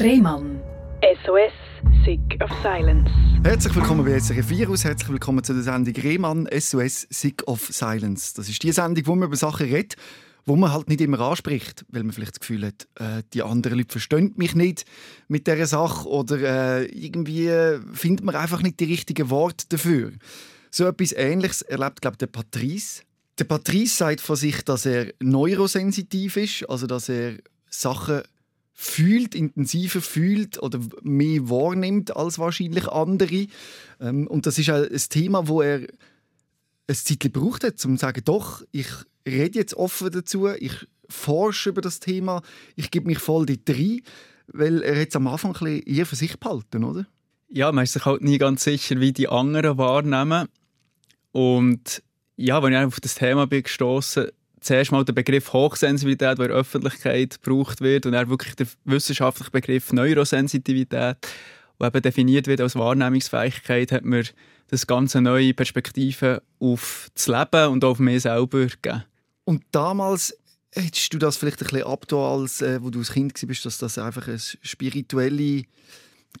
Rehmann. SOS, Sick of Silence. Herzlich willkommen bei SRF Virus, herzlich willkommen zu der Sendung Rehmann SOS Sick of Silence. Das ist die Sendung, wo man über Sachen redet, wo man halt nicht immer anspricht, weil man vielleicht das Gefühl hat, äh, die anderen Leute verstehen mich nicht mit dieser Sache oder äh, irgendwie findet man einfach nicht die richtigen Worte dafür. So etwas Ähnliches erlebt, glaube ich, der Patrice. Der Patrice sagt von sich, dass er neurosensitiv ist, also dass er Sachen fühlt, intensiver fühlt oder mehr wahrnimmt als wahrscheinlich andere. Ähm, und das ist ein Thema, wo er ein Zeit gebraucht hat, um zu sagen, doch, ich rede jetzt offen dazu, ich forsche über das Thema, ich gebe mich voll dort rein, weil er jetzt am Anfang ein bisschen eher für sich behalten, oder? Ja, man ist sich halt nie ganz sicher, wie die anderen wahrnehmen. Und ja, wenn ich auf das Thema bin gestoßen, zuerst mal der Begriff Hochsensibilität, der in der Öffentlichkeit gebraucht wird, und dann wirklich der wissenschaftliche Begriff Neurosensitivität, der eben definiert wird als Wahrnehmungsfähigkeit, hat mir das ganze neue Perspektive auf das Leben und auf mich selber gegeben. Und damals hättest du das vielleicht ein bisschen abgetan, als äh, wo du als Kind warst, dass das einfach eine spirituelle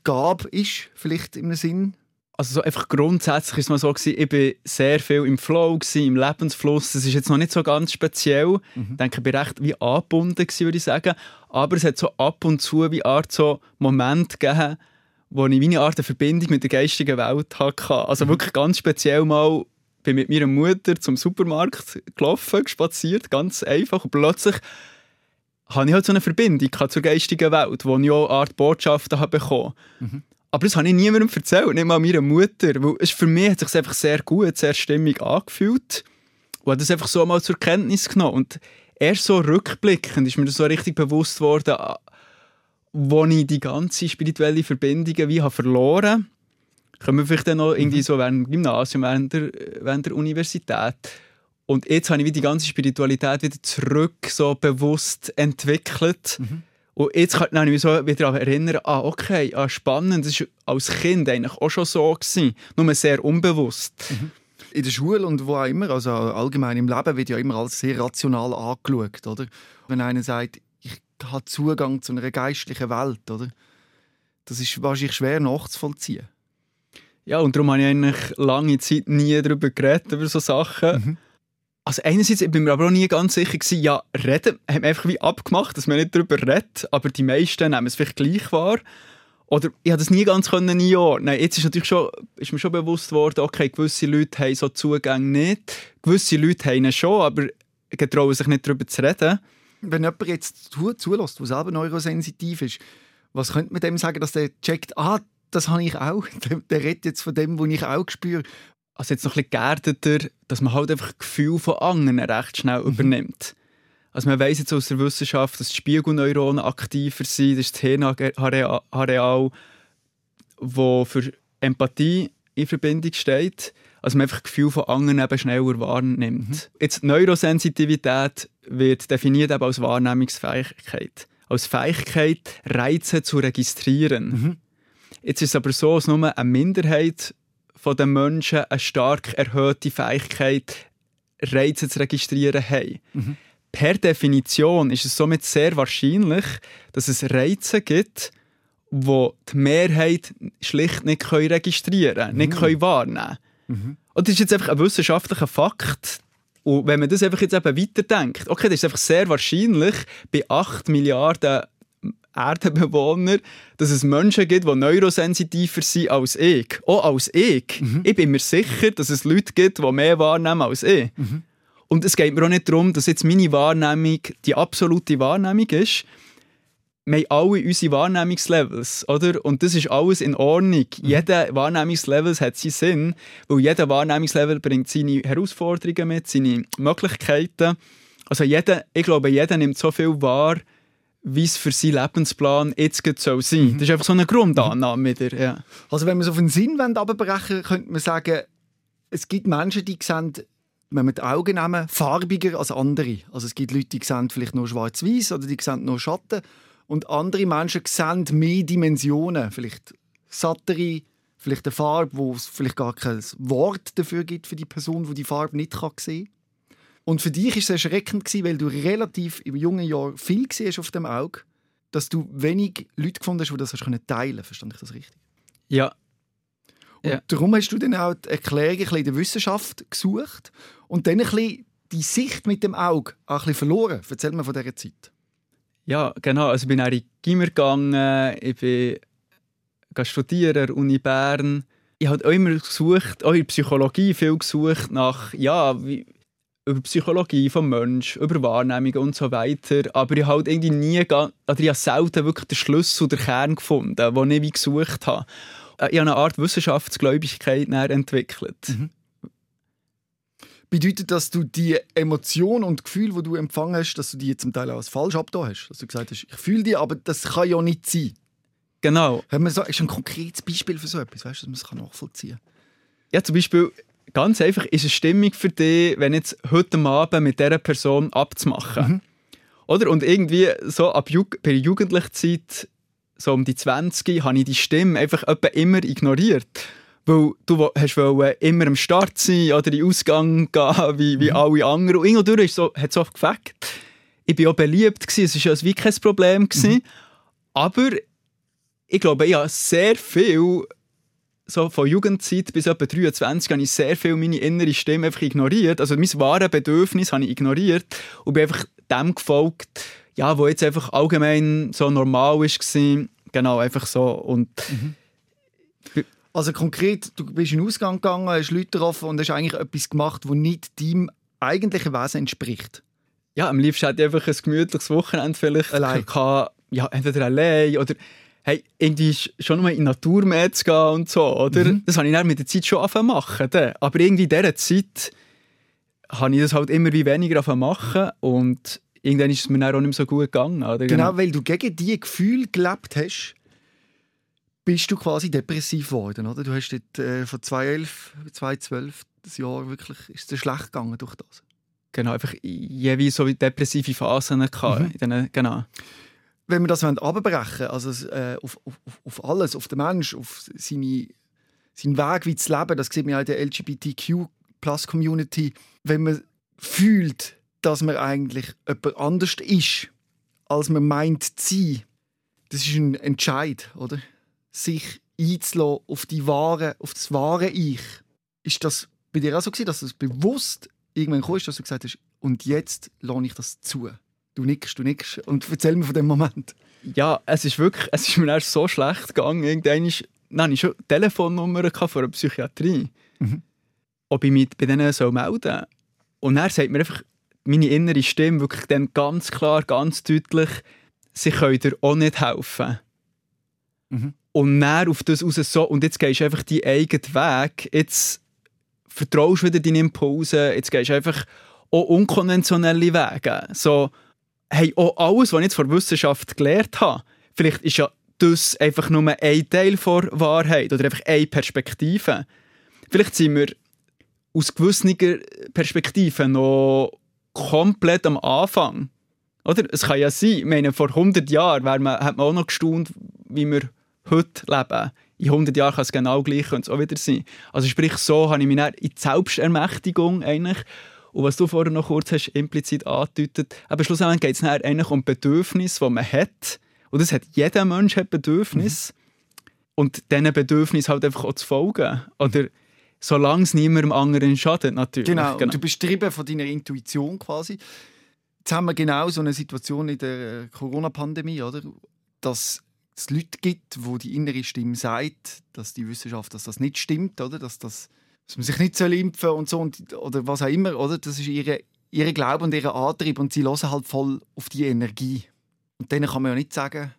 Gabe ist, vielleicht im Sinn? Also so einfach grundsätzlich ist mal so gewesen, ich war sehr viel im Flow gewesen, im Lebensfluss. Das ist jetzt noch nicht so ganz speziell. Mhm. Ich denke, ich war recht wie angebunden gewesen, würde ich sagen. Aber es hat so ab und zu wie Art so Momente gegeben, wo ich wie eine Art Verbindung mit der geistigen Welt hatte. Also mhm. wirklich ganz speziell mal bin mit meiner Mutter zum Supermarkt gelaufen, spaziert, ganz einfach. Und plötzlich habe ich halt so eine Verbindung zur geistigen Welt, wo ich auch eine Art Botschaften habe bekommen. Mhm. Aber das habe ich niemandem erzählt, nicht mal meiner Mutter. Weil es für mich hat sich einfach sehr gut, sehr stimmig angefühlt. Und habe das einfach so mal zur Kenntnis genommen. Und erst so rückblickend ist mir das so richtig bewusst worden, wo ich die ganze spirituelle Verbindung wie habe verloren habe. Kommen wir vielleicht dann noch irgendwie mhm. so während dem Gymnasium, während der, während der Universität. Und jetzt habe ich die ganze Spiritualität wieder zurück so bewusst entwickelt. Mhm. Und jetzt kann ich mich so wieder erinnern, ah, okay, ah, spannend, das war als Kind eigentlich auch schon so, gewesen, nur sehr unbewusst. Mhm. In der Schule und wo auch immer, also allgemein im Leben, wird ja immer alles sehr rational angeschaut, oder? Wenn einer sagt, ich habe Zugang zu einer geistlichen Welt, oder? Das ist wahrscheinlich schwer nachzuvollziehen. Ja, und darum habe ich eigentlich lange Zeit nie darüber geredet, über solche Sachen. Mhm. Also einerseits bin ich mir aber auch nie ganz sicher gewesen, ja, reden, haben wir einfach wie abgemacht, dass man nicht darüber redet, aber die meisten nehmen es vielleicht gleich wahr. Oder ich habe das nie ganz können einordnen. Jetzt ist natürlich schon, ist mir schon bewusst worden, okay, gewisse Leute haben so Zugang nicht, gewisse Leute haben ihn schon, aber getrauen sich nicht darüber zu reden. Wenn jemand jetzt zulässt, der selber neurosensitiv ist, was könnte man dem sagen, dass der checkt, ah, das habe ich auch. Der redet jetzt von dem, was ich auch spüre also jetzt noch ein bisschen geerdeter, dass man halt einfach Gefühl von anderen recht schnell mhm. übernimmt. Also man weiß jetzt aus der Wissenschaft, dass die Spiegelneuronen aktiver sind, das ist das Hirnareal, das für Empathie in Verbindung steht. Also man einfach Gefühl von anderen eben schneller wahrnimmt. Mhm. Jetzt Neurosensitivität wird definiert eben als Wahrnehmungsfähigkeit. Als Fähigkeit, Reize zu registrieren. Mhm. Jetzt ist es aber so, dass nur eine Minderheit von den Menschen eine stark erhöhte Fähigkeit, Reize zu registrieren haben. Mhm. Per Definition ist es somit sehr wahrscheinlich, dass es Reize gibt, wo die Mehrheit schlicht nicht registrieren mhm. nicht wahrnehmen mhm. Und das ist jetzt einfach ein wissenschaftlicher Fakt. Und wenn man das einfach jetzt eben weiterdenkt, okay, das ist einfach sehr wahrscheinlich bei 8 Milliarden Erdenbewohner, dass es Menschen gibt, die neurosensitiver sind als ich. Auch als ich. Mhm. Ich bin mir sicher, dass es Leute gibt, die mehr wahrnehmen als ich. Mhm. Und es geht mir auch nicht darum, dass jetzt meine Wahrnehmung die absolute Wahrnehmung ist. Wir haben alle unsere Wahrnehmungslevels, oder? Und das ist alles in Ordnung. Mhm. Jeder Wahrnehmungslevel hat seinen Sinn, weil jeder Wahrnehmungslevel bringt seine Herausforderungen mit, seine Möglichkeiten. Also jeder, ich glaube, jeder nimmt so viel wahr, wie es für seinen Lebensplan jetzt soll sein mhm. Das ist einfach so eine Grundannahme wieder. Ja. Also wenn wir es auf den Sinn abbrechen könnte man sagen, es gibt Menschen, die sehen, wenn wir die Augen nehmen, farbiger als andere. Also es gibt Leute, die sehen vielleicht nur schwarz weiß oder die sehen nur Schatten. Und andere Menschen sehen mehr Dimensionen, vielleicht sattere, vielleicht eine Farbe, wo es vielleicht gar kein Wort dafür gibt für die Person, die die Farbe nicht sehen kann. Und für dich war es erschreckend, weil du relativ im jungen Jahr viel siehst auf dem Auge. dass du wenig Leute gefunden hast, die das hast können teilen Verstand ich das richtig? Ja. Und Ja. darum hast du dann auch die Erklärung in der Wissenschaft gesucht und dann ein bisschen die Sicht mit dem Auge auch ein bisschen verloren. Erzähl mir von dieser Zeit. Ja, genau. Also ich bin dann in die Gimmer gegangen, ich bin studieren an der Uni Bern. Ich habe auch immer gesucht, auch in Psychologie viel gesucht nach, ja, wie, über Psychologie vom Mensch, über Wahrnehmungen und so weiter. Aber ich habe halt irgendwie nie, oder ich habe selten wirklich den Schlüssel, den Kern gefunden, den ich wie gesucht habe. Äh, Ich habe eine Art Wissenschaftsgläubigkeit entwickelt. Bedeutet, dass du die Emotion und Gefühl, die du empfangen hast, dass du die zum Teil auch als falsch abgetan hast? Dass du gesagt hast, ich fühle die, aber das kann ja nicht sein. Genau. Haben wir so, ist ein konkretes Beispiel für so etwas, weißt du, dass man es nachvollziehen kann? Ja, zum Beispiel, ganz einfach, ist eine Stimmung für dich, wenn jetzt heute Abend mit dieser Person abzumachen. Oder? Und irgendwie so ab Jug bei der jugendlichen Zeit, so um die 20, habe ich die Stimme einfach immer ignoriert. Weil du hast wollen immer am Start sein oder in den Ausgang gehen, wie, wie alle anderen. Und irgendwo ist so, hat es so gefackt. Ich war auch beliebt, gewesen, es war ja wie kein Problem. Gewesen. Aber ich glaube, ich habe sehr viel so von Jugendzeit bis etwa 23 habe ich sehr viel meine innere Stimme einfach ignoriert. Also mein wahres Bedürfnis habe ich ignoriert und bin einfach dem gefolgt, ja, wo jetzt einfach allgemein so normal war. Genau, einfach so. Und Also konkret, du bist in den Ausgang gegangen, hast Leute getroffen und hast eigentlich etwas gemacht, das nicht deinem eigentlichen Wesen entspricht. ja, am liebsten hätte ich einfach ein gemütliches Wochenende vielleicht Allein. gehabt. Ja, entweder allein oder hey, irgendwie sch- schon mal in die Natur mehr zu gehen und so, oder? Mhm. Das habe ich dann mit der Zeit schon angefangen zu machen. dann. Aber irgendwie in dieser Zeit habe ich das halt immer wie weniger angefangen machen und irgendwann ist es mir dann auch nicht mehr so gut gegangen. Oder? Genau, weil du gegen die Gefühle gelebt hast, bist du quasi depressiv geworden, oder? Du hast dort, äh, von 2011, 2012 das Jahr wirklich, ist es schlecht gegangen durch das. Genau, einfach jeweils so wie depressive Phasen gehabt. Mhm. Genau. Wenn wir das abbrechen also äh, auf, auf, auf- alles, auf den Mensch, auf seine, seinen Weg wie zu leben, das sieht man ja in der LGBTQ-Plus-Community, wenn man fühlt, dass man eigentlich jemand anders ist, als man meint zu sein, das ist ein Entscheid, oder? Sich einzulassen auf, die wahre, auf das wahre Ich. Ist das bei dir auch so gewesen, dass du es bewusst irgendwann kommst, dass du gesagt hast, und jetzt lasse ich das zu? Du nickst, du nickst. Und erzähl mir von dem Moment. Ja, es ist wirklich, es ist mir erst so schlecht gegangen. Irgendwann ist, hatte ich schon Telefonnummer gehabt von einer Psychiatrie. Mhm. Ob ich mich bei denen soll melden soll. Und er sagt mir einfach, meine innere Stimme wirklich dann ganz klar, ganz deutlich, sie können dir auch nicht helfen. Mhm. Und dann auf das raus so, und jetzt gehst du einfach deinen eigenen Weg, jetzt vertraust du wieder deinen Impulsen, jetzt gehst du einfach auch unkonventionelle Wege. So, hey, auch alles, was ich jetzt von Wissenschaft gelernt habe, vielleicht ist ja das einfach nur ein Teil der Wahrheit oder einfach eine Perspektive. Vielleicht sind wir aus gewissen Perspektiven noch komplett am Anfang. Oder? Es kann ja sein, ich meine, vor 100 Jahren man, hat man auch noch gestaunt, wie wir heute leben. In 100 Jahren kann es genau gleich auch wieder sein. Also sprich, so habe ich mich in die Selbstermächtigung eigentlich und was du vorher noch kurz hast implizit angedeutet, aber schlussendlich geht es eigentlich um Bedürfnisse, die man hat. Und das hat jeder Mensch hat Bedürfnis. Und diesen Bedürfnis halt einfach auch zu folgen. Oder solange es niemandem anderen schadet, natürlich. Genau. Und du bist getrieben von deiner Intuition quasi. Jetzt haben wir genau so eine Situation in der Corona-Pandemie, oder? Dass es Leute gibt, wo die innere Stimme sagt, dass die Wissenschaft, dass das nicht stimmt, oder? Dass, das, dass man sich nicht soll impfen und so und, oder was auch immer, oder? Das ist ihre, ihre Glaube und ihr Antrieb und sie hören halt voll auf die Energie. Und denen kann man ja nicht sagen,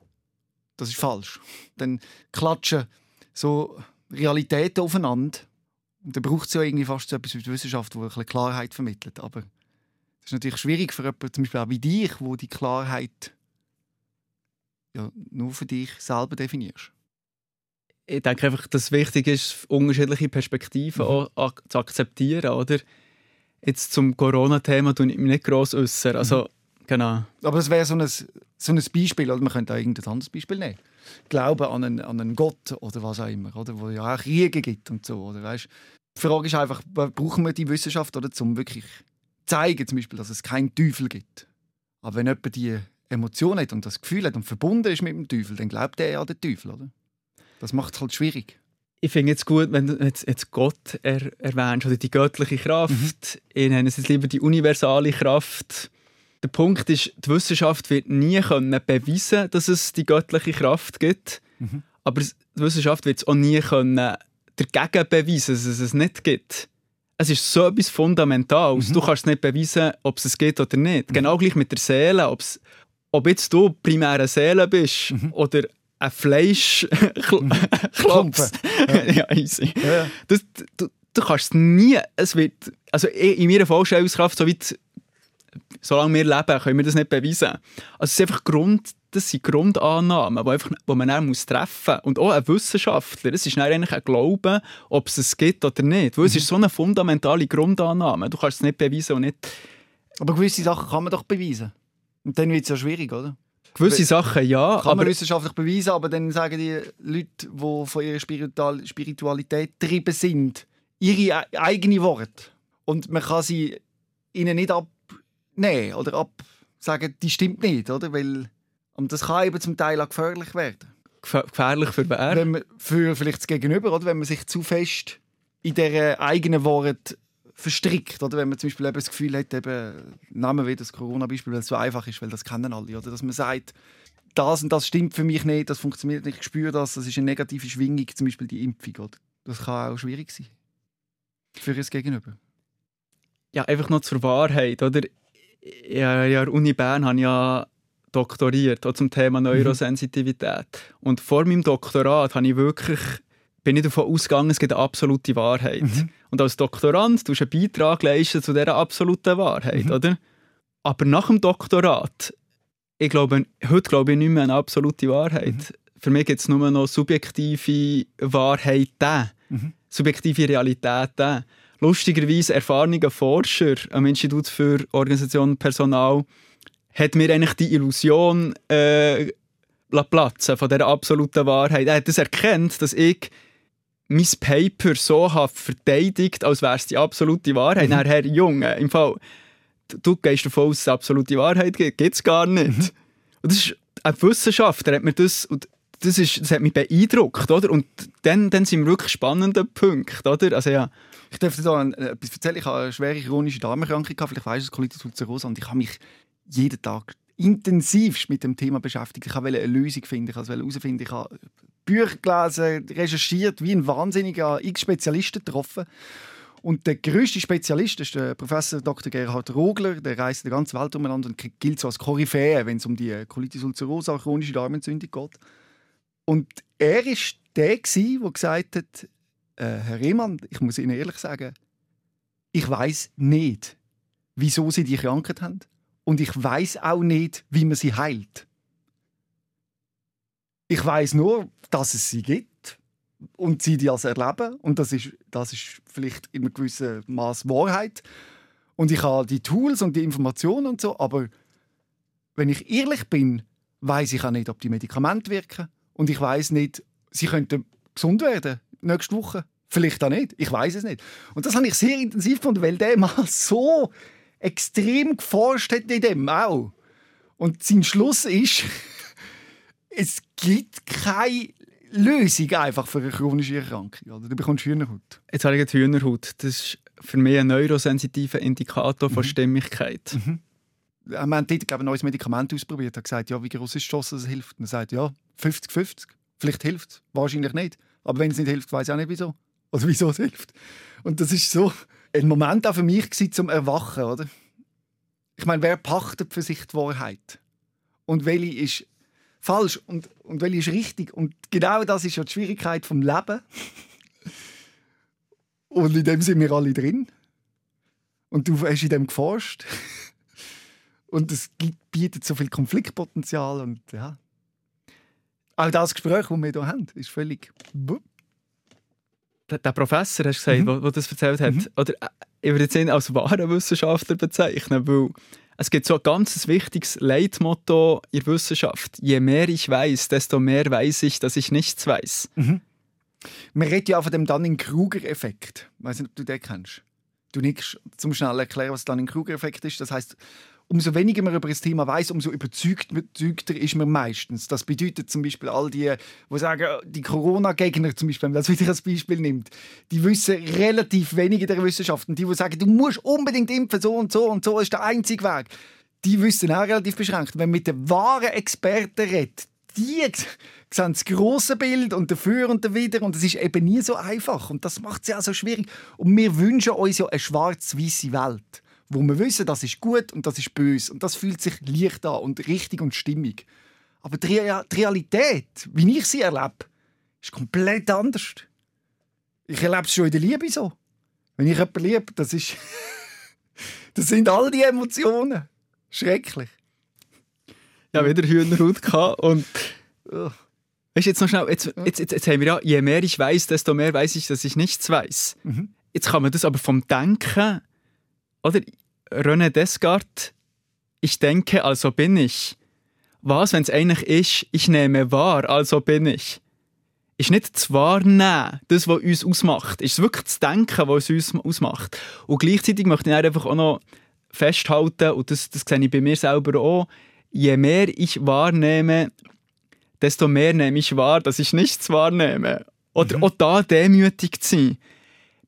das ist falsch. Dann klatschen so Realitäten aufeinander. Und dann braucht es ja irgendwie fast so etwas wie die Wissenschaft, die ein Klarheit vermittelt. Aber das ist natürlich schwierig für jemanden, zum Beispiel auch wie dich, wo die Klarheit ja, nur für dich selber definierst. Ich denke einfach, dass es wichtig ist, unterschiedliche Perspektiven Mhm. auch zu akzeptieren, oder? Jetzt zum Corona-Thema tue ich mich nicht gross äußern. Also, genau. Aber das wäre so ein, so ein Beispiel, oder man könnte auch irgendein anderes Beispiel nehmen. Glauben an einen, an einen Gott oder was auch immer, oder? wo ja auch Kriege gibt und so. Oder? Weißt? Die Frage ist einfach, brauchen wir die Wissenschaft, oder, um wirklich zu zeigen, zum Beispiel, dass es keinen Teufel gibt. Aber wenn jemand die Emotionen hat und das Gefühl hat und verbunden ist mit dem Teufel, dann glaubt er an den Teufel, oder? Das macht es halt schwierig. Ich finde es gut, wenn du jetzt, jetzt Gott er, erwähnst oder die göttliche Kraft. Mhm. Ich nenne es jetzt lieber die universale Kraft. Der Punkt ist, die Wissenschaft wird nie können beweisen, dass es die göttliche Kraft gibt. Mhm. Aber die Wissenschaft wird es auch nie können dagegen beweisen, dass es es nicht gibt. Es ist so etwas Fundamentales. Mhm. Du kannst nicht beweisen, ob es es gibt oder nicht. Mhm. Genau gleich mit der Seele. Ob's, ob jetzt du primär eine Seele bist mhm. oder ein Fleischklops. ja. ja, easy. Ja. Das, du, du kannst es nie, es wird, also in meiner Vorstellungskraft, so weit, solange wir leben, können wir das nicht beweisen. Also es ist einfach Grund, das sind Grundannahmen, die, einfach, die man dann muss treffen muss. Und auch ein Wissenschaftler, es ist dann eigentlich ein Glauben, ob es es gibt oder nicht. Weil mhm. es ist so eine fundamentale Grundannahme. Du kannst es nicht beweisen und nicht... Aber gewisse Sachen kann man doch beweisen. Und dann wird es ja schwierig, oder? Gewisse Sachen ja. Kann man wissenschaftlich beweisen, aber dann sagen die Leute, die von ihrer Spiritualität getrieben sind, ihre e-, eigenen Worte. Und man kann sie ihnen nicht abnehmen oder absagen, die stimmt nicht, oder? Weil, und das kann eben zum Teil auch gefährlich werden. gefährlich für wer? Wenn man, für vielleicht das Gegenüber, oder? Wenn man sich zu fest in dieser eigenen Worte verstrickt. Oder wenn man zum Beispiel eben das Gefühl hat, eben, nehmen wir das Corona-Beispiel, weil es so einfach ist, weil das kennen alle. Oder dass man sagt, das und das stimmt für mich nicht, das funktioniert nicht, ich spüre das, das ist eine negative Schwingung, zum Beispiel die Impfung. Oder? Das kann auch schwierig sein. Für das Gegenüber. Ja, einfach noch zur Wahrheit. Oder? Ja, ja, Uni Bern habe ich ja doktoriert auch zum Thema mhm. Neurosensitivität. Mhm. Und vor meinem Doktorat habe ich wirklich bin ich davon ausgegangen, es gibt eine absolute Wahrheit. Mhm. Und als Doktorand tust du einen Beitrag leisten zu dieser absoluten Wahrheit, mhm. oder? Aber nach dem Doktorat, ich glaube, heute glaube ich nicht mehr an eine absolute Wahrheit. Mhm. Für mich gibt es nur noch subjektive Wahrheiten, mhm. subjektive Realitäten. Lustigerweise erfahrene Forscher am Institut für Organisation und Personal hat mir eigentlich die Illusion äh, platzen von dieser absoluten Wahrheit. Er hat das erkannt, dass ich mein Paper so habe verteidigt, als wäre es die absolute Wahrheit. Mhm. Dann, Herr Junge, im Fall, du gehst davon aus, dass es absolute Wahrheit gibt. Gibt es gar nicht. Mhm. Und das ist ein Wissenschaftler, hat mir das, und das, ist, das hat mich beeindruckt, oder? Und dann, dann sind wir wirklich spannende Punkte, oder? Also, ja. Ich darf dir da etwas erzählen. Ich habe eine schwere chronische Darmerkrankung, vielleicht weißt du es, Colitis ulcerosa, und ich habe mich jeden Tag intensivst mit dem Thema beschäftigt. Ich wollte eine Lösung finden, ich wollte herausfinden, ich habe Bücher gelesen, recherchiert, wie ein Wahnsinniger, x Spezialisten getroffen. Und der größte Spezialist ist der Professor Dr. Gerhard Rogler. Der reist die ganze Welt umeinander und gilt so als Koryphäe, wenn es um die Colitis ulcerosa, chronische Darmentzündung geht. Und er war der, der gesagt hat, äh, Herr Rehmann, ich muss Ihnen ehrlich sagen, ich weiß nicht, wieso Sie die Krankheit haben. Und ich weiß auch nicht, wie man sie heilt. Ich weiß nur, dass es sie gibt und sie die als erleben und das ist, das ist vielleicht in einem gewissen Maß Wahrheit. Und ich habe die Tools und die Informationen und so, aber wenn ich ehrlich bin, weiß ich auch nicht, ob die Medikamente wirken und ich weiß nicht, sie könnten gesund werden nächste Woche. Vielleicht auch nicht. Ich weiß es nicht. Und das habe ich sehr intensiv gefunden, weil der mal so extrem geforscht hat in dem auch. Und sein Schluss ist, es gibt keine Lösung einfach für eine chronische Erkrankung. Oder? Du bekommst Hühnerhaut. Jetzt habe ich Hühnerhaut. Das ist für mich ein neurosensitiver Indikator mhm. von Stimmigkeit. Mhm. Wir haben dort glaube ich, ein neues Medikament ausprobiert. Er hat gesagt, ja, wie groß ist die Chance, dass es hilft? Und er sagt, ja, 50-50. Vielleicht hilft es, wahrscheinlich nicht. Aber wenn es nicht hilft, weiß ich auch nicht, wieso. Oder wieso es hilft. Und das ist so ein Moment auch für mich zum Erwachen. Oder? Ich meine, wer pachtet für sich die Wahrheit? Und welche ist falsch und, und welche ist richtig. Und genau das ist ja die Schwierigkeit vom Leben. und in dem sind wir alle drin. Und du hast in dem geforscht. und es bietet so viel Konfliktpotenzial. Und ja. Auch das Gespräch, das wir hier haben, ist völlig. Der, der Professor, hast du gesagt, mhm. der das erzählt hat, mhm. oder äh, ich würde ihn als wahren Wissenschaftler bezeichnen, weil es gibt so ein ganz wichtiges Leitmotto in der Wissenschaft. Je mehr ich weiß, desto mehr weiß ich, dass ich nichts weiß. Mhm. Man redet ja auch von dem Dunning-Kruger-Effekt. Ich weiß nicht, ob du den kennst. Du nickst zum schnell erklären, was der Dunning-Kruger-Effekt ist. Das heißt, umso weniger man über das Thema weiß, umso überzeugter ist man meistens. Das bedeutet zum Beispiel all die, die sagen, die Corona-Gegner zum Beispiel, wenn man das wieder als Beispiel nimmt, die wissen relativ wenig in der Wissenschaft. Und die, die sagen, du musst unbedingt impfen, so und so und so ist der einzige Weg, die wissen auch relativ beschränkt. Wenn man mit den wahren Experten redet, die sehen das grosse Bild und dafür und dawider und es ist eben nie so einfach und das macht es ja auch so schwierig. Und wir wünschen uns ja eine schwarz-weiße Welt wo wir wissen, das ist gut und das ist böse und das fühlt sich leicht an und richtig und stimmig. Aber die, Realität, wie ich sie erlebe, ist komplett anders. Ich erlebe es schon in der Liebe so. Wenn ich jemanden liebe, das ist... das sind all die Emotionen. Schrecklich. Ja, wieder Hühnerhaut gehabt und... Weißt du, jetzt noch schnell, jetzt, jetzt, jetzt, jetzt haben wir ja, je mehr ich weiß, desto mehr weiß ich, dass ich nichts weiß. Mhm. Jetzt kann man das aber vom Denken oder René Descartes, ich denke, also bin ich. Was, wenn es eigentlich ist, ich nehme wahr, also bin ich. Ist nicht das Wahrnehmen, das, was uns ausmacht. Ist es wirklich das Denken, was uns ausmacht. Und gleichzeitig möchte ich einfach auch noch festhalten, und das, das sehe ich bei mir selber auch, je mehr ich wahrnehme, desto mehr nehme ich wahr, dass ich nichts wahrnehme. Oder mhm. auch da demütig zu sein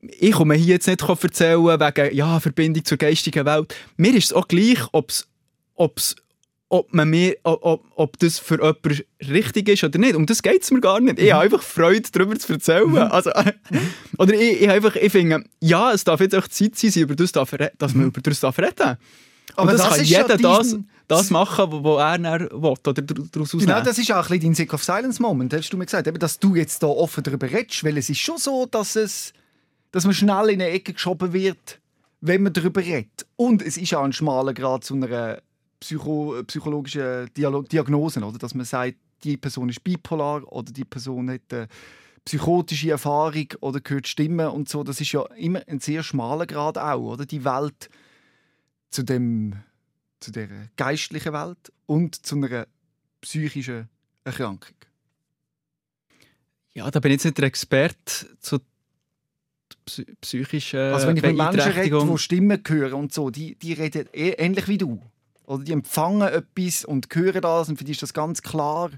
ich komme hier jetzt nicht erzählen wegen ja, Verbindung zur geistigen Welt. Mir ist es auch gleich, ob's, ob's, ob, man mir, ob, ob das für jemanden richtig ist oder nicht. Um das geht es mir gar nicht. Ich habe einfach Freude, darüber zu erzählen. Mhm. Also, oder ich, ich, einfach, ich finde, ja, es darf jetzt auch Zeit sein, über das darf, dass man mhm. über das darf reden darf. Aber das, das kann jeder das, das machen, was er dann will, oder daraus Genau, das ist auch ein bisschen dein Sick of Silence Moment, hast du mir gesagt. Eben, dass du jetzt da offen darüber redest, weil es ist schon so, dass es dass man schnell in eine Ecke geschoben wird, wenn man darüber redet. Und es ist auch ein schmaler Grad zu einer Psycho psychologischen Dialog Diagnose, oder? dass man sagt, die Person ist bipolar oder die Person hat eine psychotische Erfahrung oder hört Stimmen und so. Das ist ja immer ein sehr schmaler Grad auch, oder? Die Welt zu dem zu der geistlichen Welt und zu einer psychischen Erkrankung. Ja, da bin ich jetzt nicht der Experte zu psychische Also wenn ich mit Menschen rede, die Stimmen hören und so, die, die reden eh ähnlich wie du. Oder die empfangen etwas und hören das und für die ist das ganz klar.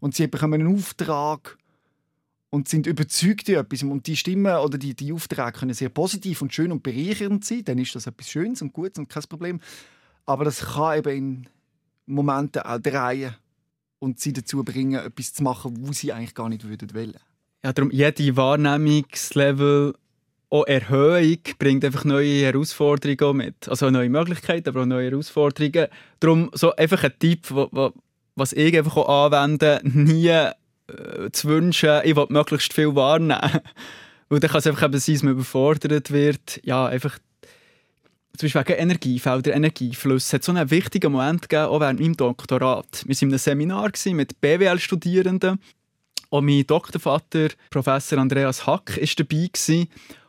Und sie bekommen einen Auftrag und sind überzeugt in etwas. Und die Stimmen oder die, die Aufträge können sehr positiv und schön und bereichernd sein. Dann ist das etwas Schönes und Gutes und kein Problem. Aber das kann eben in Momenten auch drehen und sie dazu bringen, etwas zu machen, wo sie eigentlich gar nicht würden wollen. Ja, darum jede Wahrnehmungslevel auch Erhöhung bringt einfach neue Herausforderungen mit. Also neue Möglichkeiten, aber auch neue Herausforderungen. Darum so einfach ein Tipp, was ich einfach auch anwende, nie äh, zu wünschen, ich will möglichst viel wahrnehmen. Weil dann kann es einfach eben sein, dass man überfordert wird. Ja, einfach zum Beispiel wegen Energiefelder, Energieflüsse. Es hat so einen wichtigen Moment gegeben, auch während meinem Doktorat. Wir waren in einem Seminar mit BWL-Studierenden. Und mein Doktorvater, Professor Andreas Hack, war dabei. Gewesen.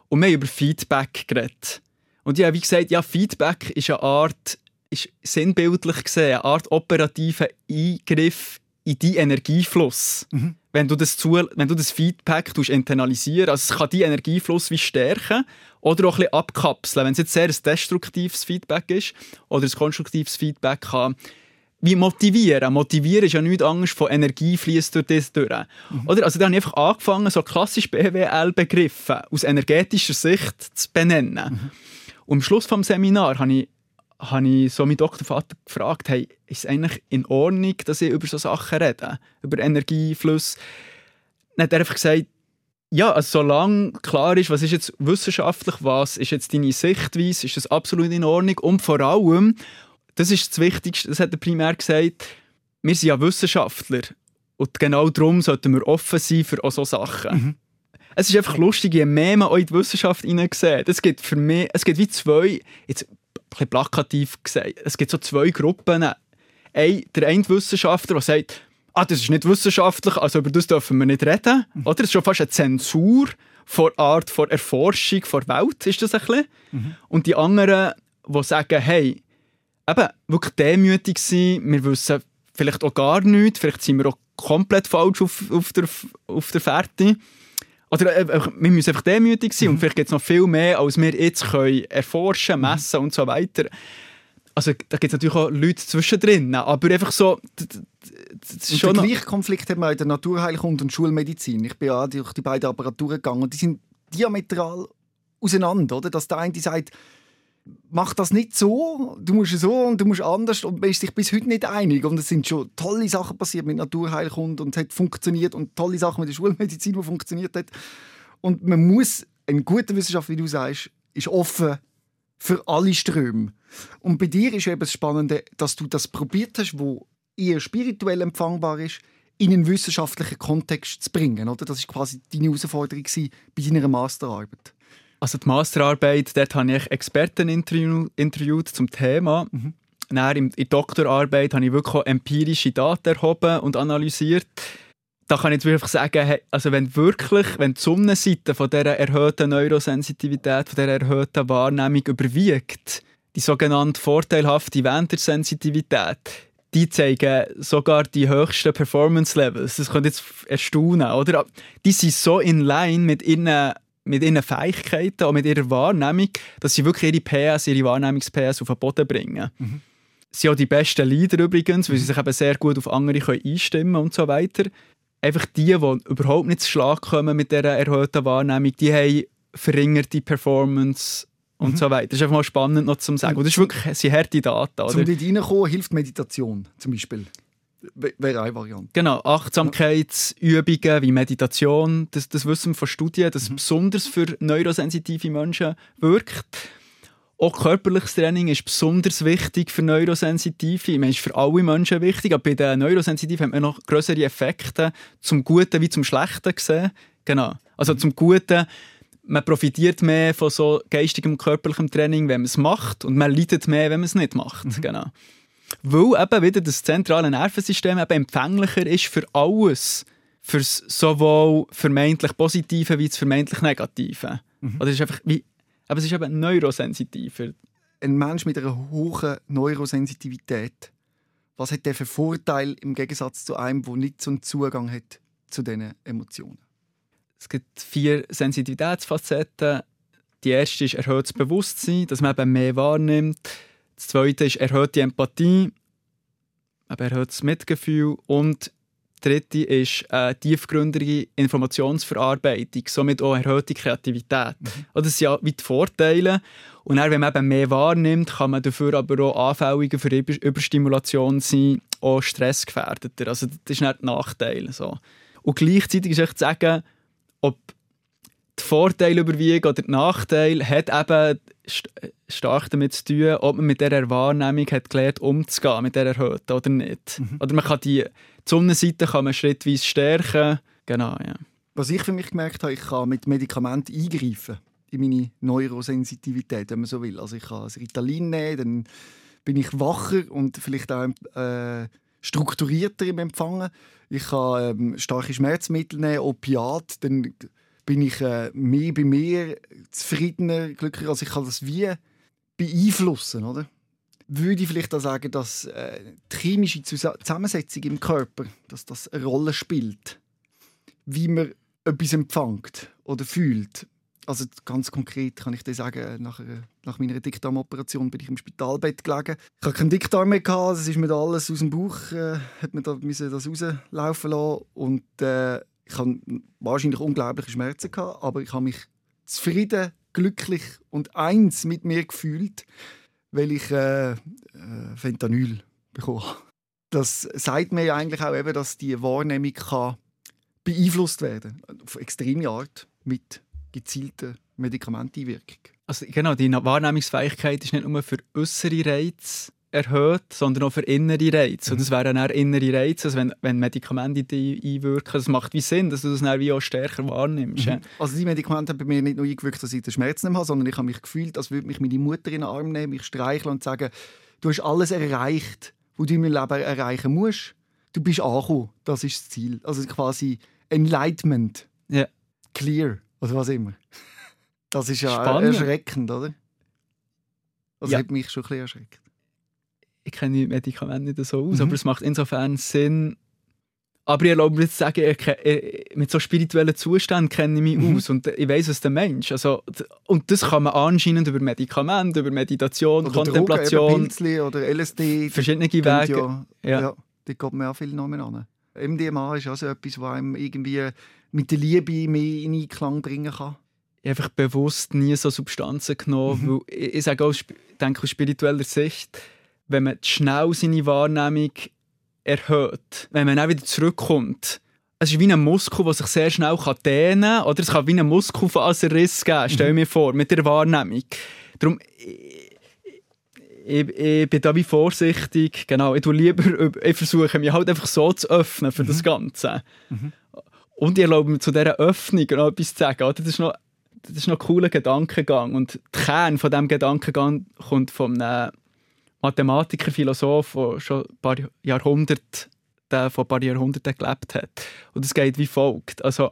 Und wir haben über Feedback geredet. Und habe wie gesagt, ja, Feedback ist eine Art, ist sinnbildlich gesehen, eine Art operativer Eingriff in deinen Energiefluss. Mhm. Wenn, du das zu, wenn du das Feedback internalisieren also es kann deinen Energiefluss wie stärken oder auch ein bisschen abkapseln. Wenn es jetzt sehr ein destruktives Feedback ist oder ein konstruktives Feedback kann wie motivieren. Motivieren ist ja nichts anderes von Energie fließt durch das durch. Mhm. Oder? Also da habe ich einfach angefangen, so klassisch BWL-Begriffe aus energetischer Sicht zu benennen. Mhm. Und am Schluss des Seminars habe ich, habe ich so meinen Doktorvater gefragt, hey, ist es eigentlich in Ordnung, dass ich über solche Sachen rede? Über Energiefluss? Dann hat er einfach gesagt, ja, also solange klar ist, was ist jetzt wissenschaftlich, was ist jetzt deine Sichtweise, ist das absolut in Ordnung. Und vor allem, das ist das Wichtigste, das hat er primär gesagt, wir sind ja Wissenschaftler und genau darum sollten wir offen sein für auch solche Sachen. Mhm. Es ist einfach lustig, je mehr man in die Wissenschaft hineinsieht. Es gibt für mich, es gibt wie zwei, jetzt ein bisschen plakativ gesagt, es gibt so zwei Gruppen. Ein, der eine Wissenschaftler, der sagt, ah, das ist nicht wissenschaftlich, also über das dürfen wir nicht reden. Mhm. Oder? Das ist schon fast eine Zensur vor Art, vor Erforschung, vor Welt, ist das ein bisschen. Mhm. Und die anderen, die sagen, hey, eben wirklich demütig sein. Wir wissen vielleicht auch gar nichts. Vielleicht sind wir auch komplett falsch auf, auf, der, auf der Fährte. Oder äh, wir müssen einfach demütig sein mhm. und vielleicht gibt es noch viel mehr, als wir jetzt können erforschen, mhm. messen mhm. und so weiter. Also da gibt es natürlich auch Leute zwischendrin, aber einfach so... schon den gleichen Konflikt haben wir in der Naturheilkunde und Schulmedizin. Ich bin ja durch die beiden Apparaturen gegangen und die sind diametral auseinander, oder? Dass der eine sagt, mach das nicht so, du musst so und du musst anders und man ist sich bis heute nicht einig. Und es sind schon tolle Sachen passiert mit Naturheilkunde und es hat funktioniert und tolle Sachen mit der Schulmedizin, die funktioniert hat. Und man muss, eine gute Wissenschaft, wie du sagst, ist offen für alle Ströme. Und bei dir ist eben das Spannende, dass du das probiert hast, wo eher spirituell empfangbar ist, in einen wissenschaftlichen Kontext zu bringen. Oder? Das war quasi deine Herausforderung bei deiner Masterarbeit. Also die Masterarbeit, dort habe ich Experten interview interviewt zum Thema. Dann in der Doktorarbeit habe ich wirklich empirische Daten erhoben und analysiert. Da kann ich jetzt wirklich sagen, also wenn wirklich, wenn die Sonnenseite von dieser erhöhten Neurosensitivität, von dieser erhöhten Wahrnehmung überwiegt, die sogenannte vorteilhafte Wendersensitivität, die zeigen sogar die höchsten Performance-Levels. Das könnte jetzt erstaunen, oder? Die sind so in line mit ihren, mit ihren Fähigkeiten und mit ihrer Wahrnehmung, dass sie wirklich ihre PS, ihre Wahrnehmungs-PS auf den Boden bringen. Sie sind auch die besten Leader übrigens, weil sie sich eben sehr gut auf andere können einstimmen können und so weiter. Einfach die, die überhaupt nicht zu Schlag kommen mit dieser erhöhten Wahrnehmung, die haben verringerte Performance und so weiter. Das ist einfach mal spannend noch zu sagen. Und das ist wirklich sind harte Daten. Um Oder? dort reinzukommen, hilft Meditation zum Beispiel. Wäre eine Variante. Genau, Achtsamkeitsübungen wie Meditation, das, das wissen wir von Studien, dass es besonders für neurosensitive Menschen wirkt. Auch körperliches Training ist besonders wichtig für Neurosensitive. Ich meine, es ist für alle Menschen wichtig, aber bei den Neurosensitiven hat man noch größere Effekte zum Guten wie zum Schlechten gesehen. Genau. Also zum Guten, man profitiert mehr von so geistigem körperlichem Training, wenn man es macht und man leidet mehr, wenn man es nicht macht. Genau. Weil eben wieder das zentrale Nervensystem eben empfänglicher ist für alles. Für sowohl vermeintlich Positive wie das vermeintlich Negative. Oder es ist einfach wie, aber es ist eben neurosensitiver. Ein Mensch mit einer hohen Neurosensitivität, was hat der für Vorteil im Gegensatz zu einem, der nicht so einen Zugang hat zu diesen Emotionen? Es gibt vier Sensitivitätsfacetten. Die erste ist erhöhtes Bewusstsein, dass man eben mehr wahrnimmt. Das zweite ist erhöhte Empathie, eben erhöhtes Mitgefühl. Und das dritte ist äh, tiefgründige Informationsverarbeitung, somit auch erhöhte Kreativität. Und Das sind ja wie die Vorteile. Und dann, wenn man eben mehr wahrnimmt, kann man dafür aber auch anfälliger für Über Überstimulation sein, auch stressgefährdeter. Also das ist nicht der Nachteil. So. Und gleichzeitig ist echt zu sagen, ob die Vorteile überwiegen oder die Nachteile, hat eben stark damit zu tun, ob man mit dieser Wahrnehmung hat gelernt, umzugehen, mit dieser Erhöhten oder nicht. Oder man kann die, die Sonnenseite kann man schrittweise stärken. Genau, ja. Was ich für mich gemerkt habe, ich kann mit Medikamenten eingreifen in meine Neurosensitivität, wenn man so will. Also ich kann Ritalin nehmen, dann bin ich wacher und vielleicht auch äh, strukturierter im Empfangen. Ich kann ähm, starke Schmerzmittel nehmen, Opiat, dann bin ich äh, mehr bei mir, zufriedener, glücklicher. Also ich kann das wie beeinflussen, oder? Würde ich vielleicht auch sagen, dass äh, die chemische Zusa- Zusammensetzung im Körper, dass das eine Rolle spielt, wie man etwas empfängt oder fühlt. Also ganz konkret kann ich dir sagen, nach, einer, nach meiner Dickdarmoperation bin ich im Spitalbett gelegen. Ich hatte keinen Dickdarm mehr, gehabt, es ist mir alles aus dem Bauch, äh, hat mir da müssen das rauslaufen lassen und äh, ich hatte wahrscheinlich unglaubliche Schmerzen, gehabt, aber ich habe mich zufrieden, glücklich und eins mit mir gefühlt, weil ich äh, äh, Fentanyl bekommen habe. Das sagt mir eigentlich auch eben, dass die Wahrnehmung kann beeinflusst werden auf extreme Art mit gezielter Medikamenteneinwirkung. Also genau, die Wahrnehmungsfähigkeit ist nicht nur für äußere Reize erhöht, sondern auch für innere Reize. Und das wären dann innere Reize, also wenn, wenn Medikamente dich einwirken. Das macht wie Sinn, dass du das dann wie auch stärker wahrnimmst. ja. Also die Medikamente haben bei mir nicht nur eingewirkt, dass ich den Schmerz nicht habe, sondern ich habe mich gefühlt, als würde mich meine Mutter in den Arm nehmen, mich streicheln und sagen, du hast alles erreicht, was du in meinem Leben erreichen musst. Du bist angekommen, das ist das Ziel. Also quasi Enlightenment, Ja. clear oder was immer. Das ist ja Spannend. erschreckend, oder? Also Ja. hat mich schon ein bisschen erschreckt. Ich kenne die Medikamente nicht so aus, Mhm. aber es macht insofern Sinn, Aber ich erlaube mir zu sagen, mit so spirituellen Zuständen kenne ich mich mhm. aus und ich weiß, was der Mensch. Also, und das kann man anscheinend über Medikamente, über Meditation, oder Kontemplation. Drogen, oder LSD. Verschiedene Wege. Ja, ja. ja, die geht man auch viel Namen an. MDMA ist also etwas, was einem irgendwie mit der Liebe mehr in Einklang bringen kann. Ich habe einfach bewusst nie so Substanzen genommen, mhm. weil ich, ich sage auch, denke aus spiritueller Sicht, wenn man schnell seine Wahrnehmung erhöht. Wenn man auch wieder zurückkommt, es ist wie ein Muskel, der sich sehr schnell dehnen kann. Oder es kann wie ein Muskel von Riss geben, stell mir vor, mit der Wahrnehmung. Darum, ich, ich, bin da wie vorsichtig. Genau, ich, lieber, ich versuche mich halt einfach so zu öffnen für mhm. das Ganze. Mhm. Und ich erlaube mir zu dieser Öffnung noch etwas zu sagen. Das ist noch, das ist noch ein cooler Gedankengang. Und der Kern von diesem Gedankengang kommt von einem Mathematiker, Philosoph, der schon ein paar Jahrhunderte, der vor ein paar Jahrhunderten gelebt hat. Und es geht wie folgt. Also,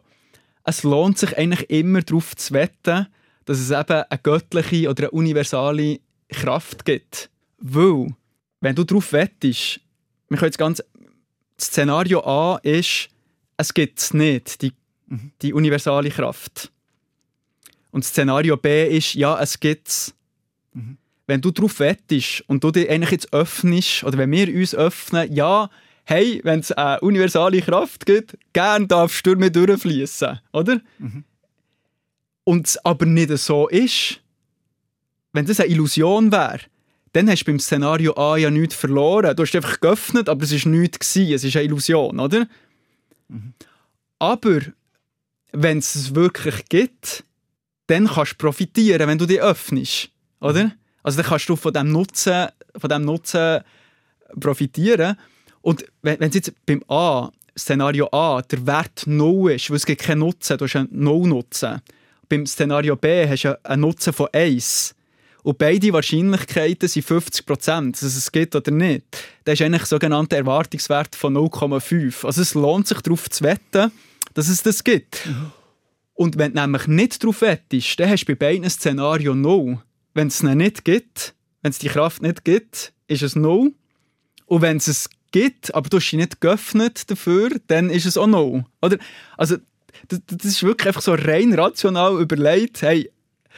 es lohnt sich eigentlich immer darauf zu wetten, dass es eben eine göttliche oder eine universale Kraft gibt. Weil, wenn du darauf wettest, wir können jetzt ganz, Szenario A ist, es gibt es nicht, die, mhm. die universale Kraft. Und Szenario B ist, ja, es gibt es. Mhm wenn du darauf wettest und du dich eigentlich jetzt öffnest, oder wenn wir uns öffnen, ja, hey, wenn es eine universale Kraft gibt, gern darf Stürme durchfließen, oder? Mhm. Und es aber nicht so ist, wenn das eine Illusion wäre, dann hast du beim Szenario A ja nichts verloren. Du hast einfach geöffnet, aber es war nichts. Gewesen. Es ist eine Illusion, oder? Mhm. Aber wenn es es wirklich gibt, dann kannst du profitieren, wenn du dich öffnest, oder? Also dann kannst du von dem Nutzen, von dem Nutzen profitieren. Und wenn es jetzt beim A, Szenario A, der Wert 0 ist, weil es gibt keinen Nutzen, du hast einen Null-Nutzen. Beim Szenario B hast du einen Nutzen von 1. Und beide Wahrscheinlichkeiten sind 50 Prozent, dass es geht oder nicht. Das ist eigentlich ein sogenannter Erwartungswert von 0,5. Also es lohnt sich darauf zu wetten, dass es das gibt. Mhm. Und wenn du nämlich nicht darauf wettest, dann hast du bei beiden Szenarien 0 wenn es ihn nicht gibt, wenn es die Kraft nicht gibt, ist es No. Und wenn es es gibt, aber du hast dich nicht geöffnet dafür, dann ist es auch No. Oder? Also, das, das ist wirklich einfach so rein rational überlegt, hey,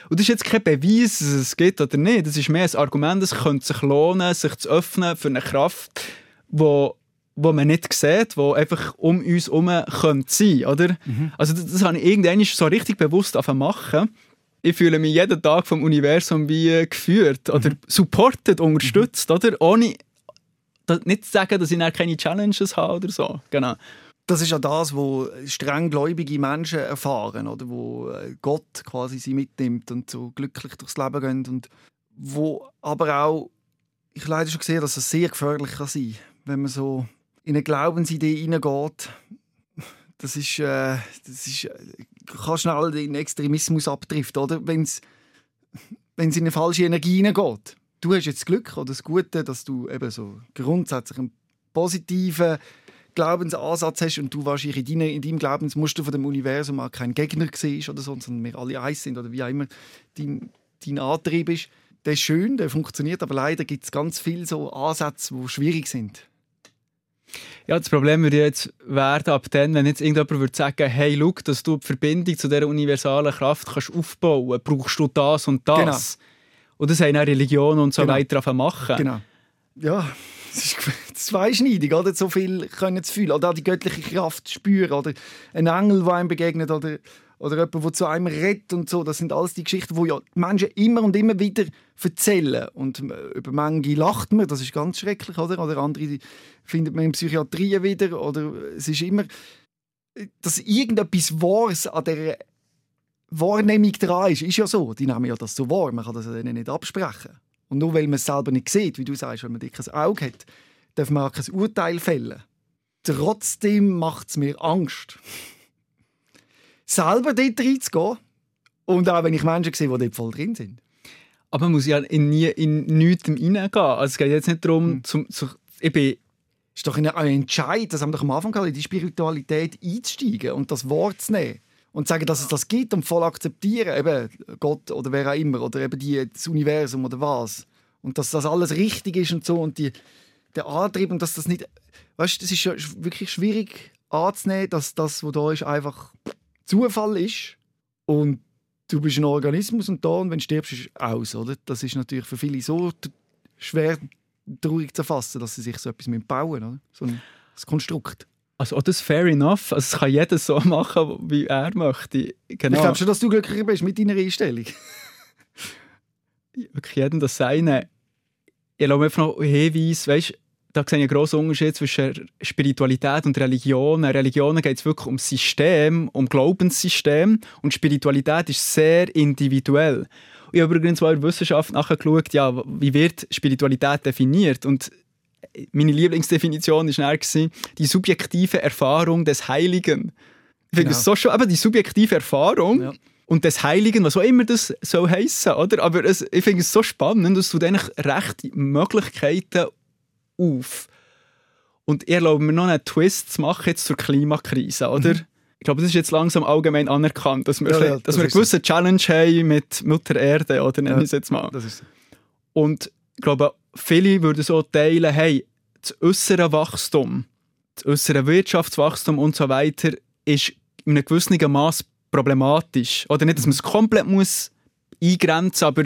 und das ist jetzt kein Beweis, dass es gibt oder nicht. Das ist mehr ein Argument, es könnte sich lohnen, sich zu öffnen für eine Kraft, wo wo man nicht sieht, wo einfach um uns herum könnte sein, oder? Mhm. Also das, das habe ich irgendwann so richtig bewusst machen ich fühle mich jeden Tag vom Universum wie geführt oder mhm. supported, unterstützt, mhm. oder? Ohne nicht zu sagen, dass ich keine Challenges habe oder so. Genau. Das ist ja das, was strenggläubige Menschen erfahren, oder wo äh, Gott quasi sie mitnimmt und so glücklich durchs Leben gehen und wo aber auch ich leider schon gesehen, dass es sehr gefährlich kann sein, wenn man so in eine Glaubensidee hineingeht. Das ist, äh, das ist kann schnell in Extremismus abtrifft, oder? Wenn es in eine falsche Energie hineingeht. Du hast jetzt das Glück oder das Gute, dass du eben so grundsätzlich einen positiven Glaubensansatz hast und du wahrscheinlich in, deiner, in deinem Glaubensmuster von dem Universum auch kein Gegner siehst oder so, sondern wir alle eins sind oder wie auch immer dein, dein Antrieb ist. Der ist schön, der funktioniert, aber leider gibt es ganz viele so Ansätze, die schwierig sind. Ja, das Problem würde jetzt werden, ab dann, wenn jetzt irgendjemand würde sagen, hey, schau, dass du die Verbindung zu dieser universalen Kraft kannst aufbauen kannst, brauchst du das und das. Genau. Und das haben auch Religionen und so genau. weiter machen. Genau. Ja, das ist zweischneidig, oder? So viel können zu fühlen. Oder auch die göttliche Kraft spüren. Oder ein Engel, der einem begegnet. Oder oder jemand, der zu einem redet und so. Das sind alles die Geschichten, die ja die Menschen immer und immer wieder erzählen. Und äh, über manche lacht man, das ist ganz schrecklich, oder? Oder andere findet man in Psychiatrie wieder. Oder es ist immer, dass irgendetwas Wahres an der Wahrnehmung dran ist, ist ja so. Die nehmen ja das so wahr, man kann das ja nicht absprechen. Und nur weil man es selber nicht sieht, wie du sagst, wenn man dickes Auge hat, darf man auch kein Urteil fällen. Trotzdem macht es mir Angst selber dort reinzugehen. Und auch wenn ich Menschen sehe, die dort voll drin sind. Aber man muss ja in, nie, in nichts reingehen. Also es geht jetzt nicht darum, hm. zum, zu, ich bin es ist doch ein Entscheid, das haben wir doch am Anfang gehabt, in die Spiritualität einzusteigen und das Wort zu nehmen. Und zu sagen, dass es das gibt und voll akzeptieren, eben Gott oder wer auch immer, oder eben die, das Universum oder was. Und dass das alles richtig ist und so und die, der Antrieb und dass das nicht, weißt du, das ist wirklich schwierig anzunehmen, dass das, was da ist, einfach Zufall ist und du bist ein Organismus und da und wenn du stirbst, ist aus, oder? Das ist natürlich für viele so schwer traurig zu fassen, dass sie sich so etwas bauen müssen, oder? So ein, das Konstrukt. Also, oh, das ist fair enough. Also, es kann jeder so machen, wie er möchte. Genau. Ich glaube schon, dass du glücklicher bist mit deiner Einstellung. Wirklich jedem das Seine. Ich glaube einfach noch Hinweis, weißt da sehe ich einen grossen Unterschied zwischen Spiritualität und Religion. Religionen geht es wirklich um System, um Glaubenssystem und Spiritualität ist sehr individuell. Ich habe übrigens mal in der Wissenschaft nachgeschaut, ja, wie wird Spiritualität definiert und meine Lieblingsdefinition war die subjektive Erfahrung des Heiligen. Ich finde genau. so schon, aber die subjektive Erfahrung ja. und des Heiligen, was auch immer das soll heissen, oder? Aber es, ich finde es so spannend, dass du dann recht Möglichkeiten auf. Und ich erlaube mir noch einen Twist zu machen jetzt zur Klimakrise, oder? Mhm. Ich glaube, das ist jetzt langsam allgemein anerkannt, dass wir, ja, ja, dass das wir eine gewisse so. Challenge haben mit Mutter Erde, oder nenne ja, ich es jetzt mal. So. Und ich glaube, viele würden so teilen, hey, das äußere Wachstum, das äußere Wirtschaftswachstum und so weiter ist in einem gewissen Maß problematisch. Oder nicht, dass man es komplett muss eingrenzen muss, aber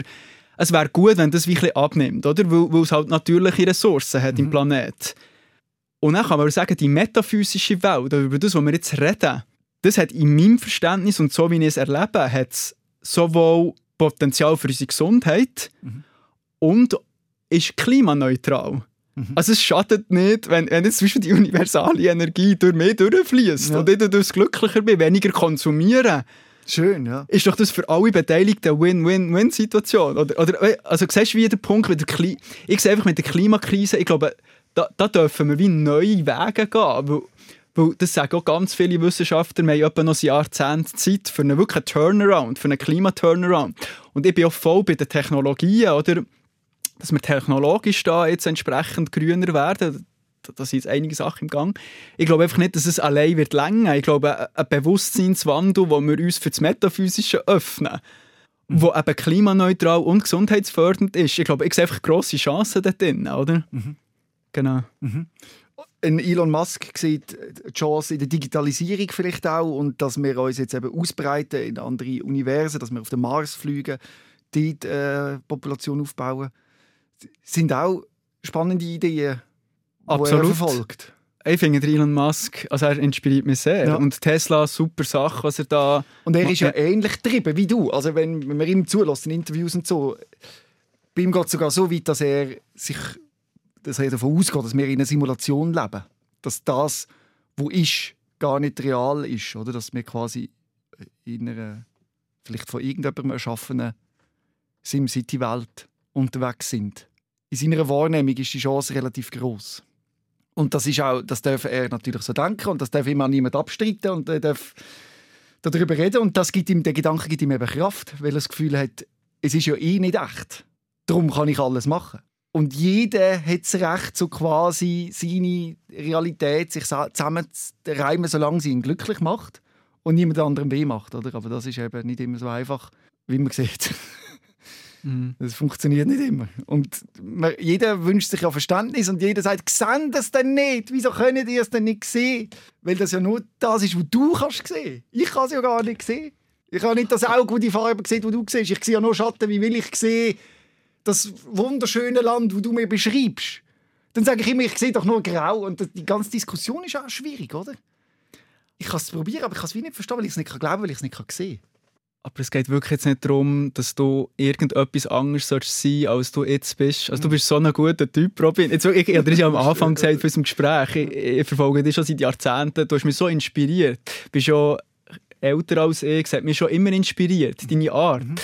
es wäre gut, wenn das wirklich abnimmt, oder? Weil, weil es halt natürliche Ressourcen hat mhm. im Planet. Und dann kann man sagen, die metaphysische Welt, über das, was wir jetzt reden, das hat in meinem Verständnis und so wie ich es erlebe, hat sowohl Potenzial für unsere Gesundheit mhm. und ist klimaneutral. Mhm. Also es schadet nicht, wenn, wenn jetzt zum Beispiel die universale Energie durch mich durchfließt ja. und ich dadurch glücklicher bin, weniger konsumieren Schön, ja. Ist doch das für alle Beteiligten eine Win-Win-Win-Situation? Oder, oder, äh, also siehst du, wie der Punkt mit der Kli Ich sehe einfach mit der Klimakrise, ich glaube, da, da dürfen wir wie neue Wege gehen. Weil, weil das sagen auch ganz viele Wissenschaftler, wir haben noch ein Jahrzehnt Zeit für einen wirklichen Turnaround, für einen Klimaturnaround. Und ich bin auch voll bei den Technologien, oder? dass wir technologisch da jetzt entsprechend grüner werden da sind jetzt einige Sachen im Gang. Ich glaube einfach nicht, dass es allein wird länger. Ich glaube, ein Bewusstseinswandel, wo wir uns für das Metaphysische öffnen, mhm. wo eben klimaneutral und gesundheitsfördernd ist. Ich glaube, ich sehe einfach grosse Chancen da drin, oder? Mhm. Genau. Mhm. Elon Musk sieht die Chance in der Digitalisierung vielleicht auch und dass wir uns jetzt eben ausbreiten in andere Universen, dass wir auf den Mars fliegen, die äh, Population aufbauen. Sind auch spannende Ideen Absolut. er verfolgt. Ich finde Elon Musk, also er inspiriert mich sehr. Ja. Und Tesla, super Sache, was er da... Und er ist ja ähnlich getrieben wie du. Also wenn, wenn man ihm zulässt in Interviews und so, bei ihm geht es sogar so weit, dass er sich dass er davon ausgeht, dass wir in einer Simulation leben. Dass das, was ist, gar nicht real ist. Oder? Dass wir quasi in einer vielleicht von irgendjemandem erschaffenen SimCity-Welt unterwegs sind. In seiner Wahrnehmung ist die Chance relativ groß. Und das ist auch, das darf er natürlich so denken und das darf immer niemand abstreiten und er darf darüber reden und das gibt ihm, der Gedanke gibt ihm eben Kraft, weil er das Gefühl hat, es ist ja eh nicht echt. Darum kann ich alles machen. Und jeder hat das Recht, so quasi seine Realität sich zusammen zu reimen, solange sie ihn glücklich macht und niemand anderem weh macht. Oder? Aber das ist eben nicht immer so einfach, wie man sieht. Mhm. Das funktioniert nicht immer. Und man, jeder wünscht sich ja Verständnis und jeder sagt, sehen das denn nicht? Wieso können die es denn nicht sehen? Weil das ja nur das ist, was du kannst sehen. Ich kann es ja gar nicht sehen. Ich habe nicht das Auge, das die Farbe sieht, die du siehst. Ich sehe ja nur Schatten. Wie will ich sehen, das wunderschöne Land, das du mir beschreibst? Dann sage ich immer, ich sehe doch nur grau. Und die ganze Diskussion ist auch schwierig, oder? Ich kann es probieren, aber ich kann es nicht verstehen, weil ich es nicht glauben kann, weil ich es nicht sehen kann. Aber es geht wirklich jetzt nicht darum, dass du irgendetwas anderes sollst sein als du jetzt bist. Also, du bist so ein guter Typ, Robin. Jetzt, ich, ich, ich ja am Anfang gesagt von unserem Gespräch, ich, ich verfolge dich schon seit Jahrzehnten. Du hast mich so inspiriert. Du bist schon älter als ich, hat mich schon immer inspiriert, deine Art. Mhm.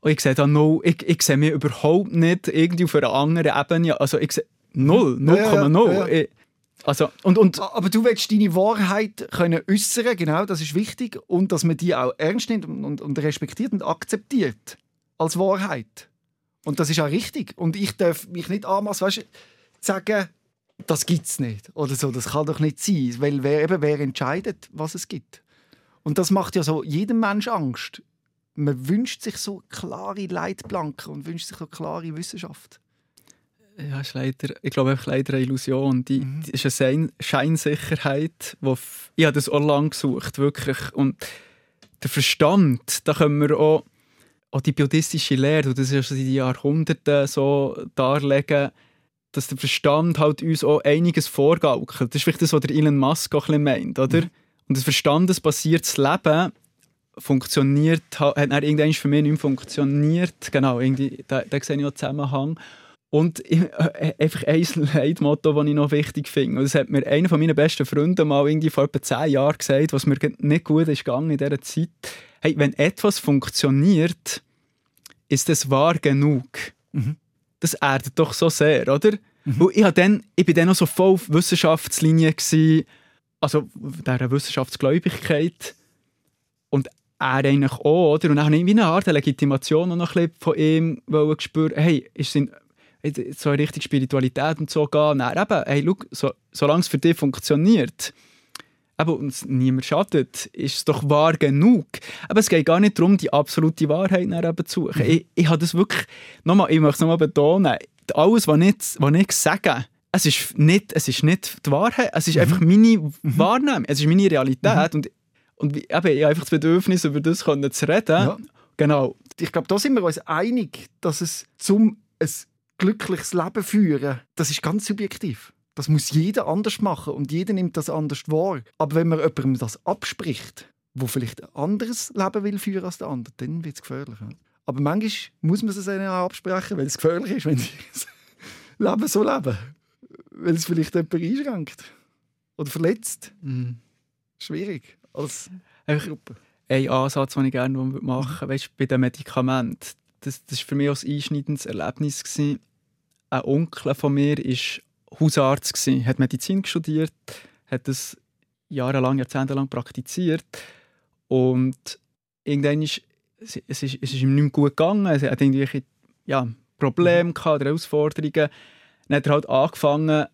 Und ich sehe da no, ich, ich sehe mich überhaupt nicht irgendwie auf einer anderen Ebene. Also, ich sehe null, 0,0. Ja, ja, ja. Also, und, und aber du willst deine Wahrheit können äußern, genau, das ist wichtig. Und dass man die auch ernst nimmt und, und respektiert und akzeptiert als Wahrheit. Und das ist auch richtig. Und ich darf mich nicht anmassen, weißt, sagen, das gibt es nicht. Oder so, das kann doch nicht sein. Weil wer, eben, wer entscheidet, was es gibt. Und das macht ja so jedem Mensch Angst. Man wünscht sich so klare Leitplanken und wünscht sich so klare Wissenschaft. Ja, ist leider, ich glaube einfach leider eine Illusion. Die, Mhm. die ist eine Scheinsicherheit, wo ich habe das auch lange gesucht, wirklich. Und der Verstand, da können wir auch, auch die buddhistische Lehre, und das ist schon seit Jahrhunderten so darlegen, dass der Verstand halt uns auch einiges vorgaukelt. Das ist vielleicht das, was der Elon Musk auch ein bisschen meint, oder? Und das verstandesbasiertes Leben funktioniert, ha- hat irgendwann für mich nicht mehr funktioniert. Genau, irgendwie, da, da sehe ich auch Zusammenhang. Und ich- äh, einfach ein Leitmotto, das ich noch wichtig finde. Und das hat mir einer von meinen besten Freunden mal irgendwie vor etwa zehn Jahren gesagt, was mir nicht gut ist gegangen in dieser Zeit. Hey, wenn etwas funktioniert, ist es wahr genug. Mhm. Das erdet doch so sehr, oder? Weil ich, dann, ich bin dann noch so voll auf Wissenschaftslinie, gewesen, also dieser Wissenschaftsgläubigkeit. Und er eigentlich auch, oder? Und dann habe ich wie eine Art Legitimation noch ein bisschen von ihm gespürt, hey, ist es in, so in Richtung Spiritualität und so gehen. Nein, eben, hey, schau, so, solange es für dich funktioniert, und es niemand schadet, ist es doch wahr genug. Aber es geht gar nicht darum, die absolute Wahrheit eben zu suchen. Ich, ich habe das wirklich, nochmal, ich möchte es nochmal betonen, alles, was ich, was ich sage, es ist, nicht, es ist nicht die Wahrheit, es ist einfach meine Wahrnehmung, es ist meine Realität. Und, und wie- eben, ich habe einfach das Bedürfnis, über das können zu reden. Ja. Genau. Ich glaube, da sind wir uns einig, dass es zum ein glückliches Leben führen, das ist ganz subjektiv. Das muss jeder anders machen und jeder nimmt das anders wahr. Aber wenn man jemandem das abspricht, wo vielleicht ein anderes Leben will führen als der andere, dann wird es gefährlich. Aber manchmal muss man es ihnen auch absprechen, weil es gefährlich ist, wenn sie das Leben so leben. Weil es vielleicht jemanden einschränkt. Oder verletzt. Mhm. Schwierig. Als Gruppe. ein Ansatz, den ich gerne machen möchte, weißt, bei den Medikamenten. Das war für mich auch ein einschneidendes Erlebnis. Gewesen. Ein Onkel von mir war Hausarzt, gewesen, hat Medizin studiert, hat das jahrelang, jahrzehntelang praktiziert. Und irgendwann ist es, es, ist, es ist ihm nicht mehr gut gegangen. Er hat irgendwelche ja, Probleme gehabt, oder Herausforderungen. Dann hat er halt angefangen,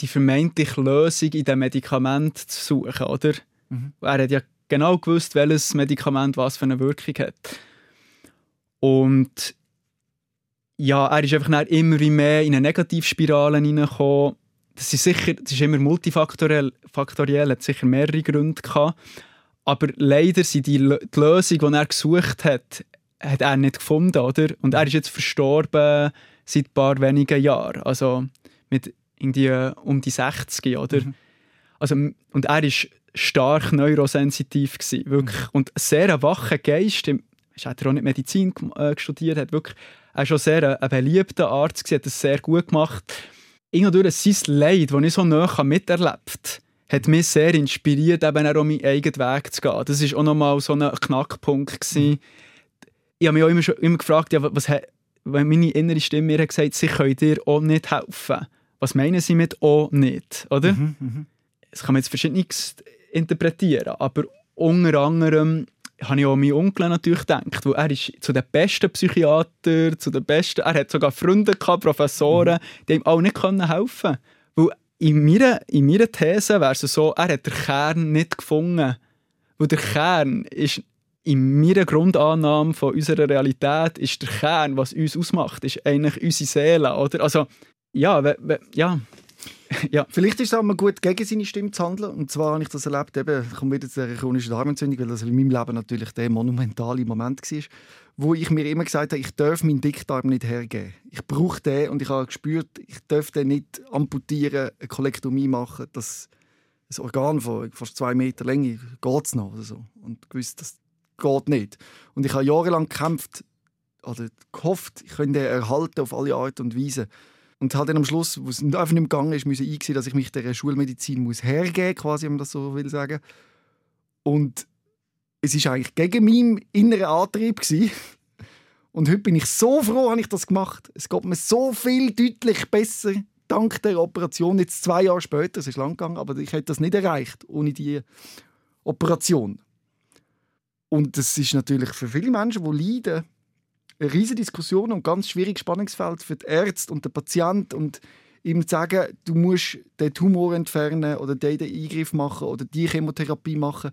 die vermeintliche Lösung in den Medikamenten zu suchen, oder? Mhm. Er hat ja genau gewusst, welches Medikament was für eine Wirkung hat. Und ja, er ist einfach immer mehr in eine Negativspirale hineingekommen. Das ist sicher, das ist immer multifaktoriell, faktoriell, hat sicher mehrere Gründe gehabt. Aber leider sind die, die Lösung, die er gesucht hat, hat er nicht gefunden, oder? Und er ist jetzt verstorben seit ein paar wenigen Jahren. Also mit irgendwie äh, um die 60, oder? Mhm. Also, und er war stark neurosensitiv. Gewesen, wirklich. Und ein sehr ein wacher Geist. Er hat auch nicht Medizin äh, studiert, hat wirklich, er war schon sehr ein, beliebter Arzt, gewesen, hat das sehr gut gemacht. Irgendwie durch sein Leid, das ich so nah miterlebt hat mich sehr inspiriert, eben auch meinen eigenen Weg zu gehen. Das war auch nochmal so ein Knackpunkt. Gewesen. Ich habe mich auch immer, schon, immer gefragt, ja, was, he- wenn meine innere Stimme mir hat gesagt sie können dir auch nicht helfen. Was meinen sie mit «auch nicht», oder? Mhm, mhm. das kann man jetzt verschiedenes interpretieren, aber unter anderem habe ich auch an meinen Onkel natürlich gedacht, weil er ist zu den besten Psychiatern, zu den besten, er hat sogar Freunde gehabt, Professoren, die ihm auch nicht können helfen Weil in meiner, in meiner These wäre es so, er hat den Kern nicht gefunden. Weil der Kern ist in meiner Grundannahme von unserer Realität ist der Kern, was uns ausmacht, ist eigentlich unsere Seele, oder? Also, ja, ja. Ja. Vielleicht ist es auch mal gut, gegen seine Stimme zu handeln. Und zwar habe ich das erlebt, eben, ich komme wieder zu der chronischen Darmentzündung, weil das in meinem Leben natürlich der monumentale Moment war, wo ich mir immer gesagt habe, ich darf meinen Dickdarm nicht hergeben. Ich brauche den und ich habe gespürt, ich darf den nicht amputieren, eine Kolektomie machen. Das, das Organ von fast zwei Meter Länge geht es noch. Oder so. Und gewusst, das geht nicht. Und ich habe jahrelang gekämpft, oder gehofft, ich könnte erhalten auf alle Art und Weise. Und halt dann am Schluss, wo es einfach nicht mehr gegangen ist, musste ich einsehen, dass ich mich der Schulmedizin muss hergeben quasi, wenn man das so will sagen. Und es ist eigentlich gegen meinen inneren Antrieb gewesen. Und heute bin ich so froh, habe ich das gemacht. Es geht mir so viel deutlich besser dank der Operation. Jetzt zwei Jahre später, es ist lang gegangen, aber ich hätte das nicht erreicht ohne die Operation. Und das ist natürlich für viele Menschen, die leiden, eine riesige Diskussion und ganz schwieriges Spannungsfeld für die Ärzte und den Patienten und ihm zu sagen, du musst den Tumor entfernen oder den Eingriff machen oder die Chemotherapie machen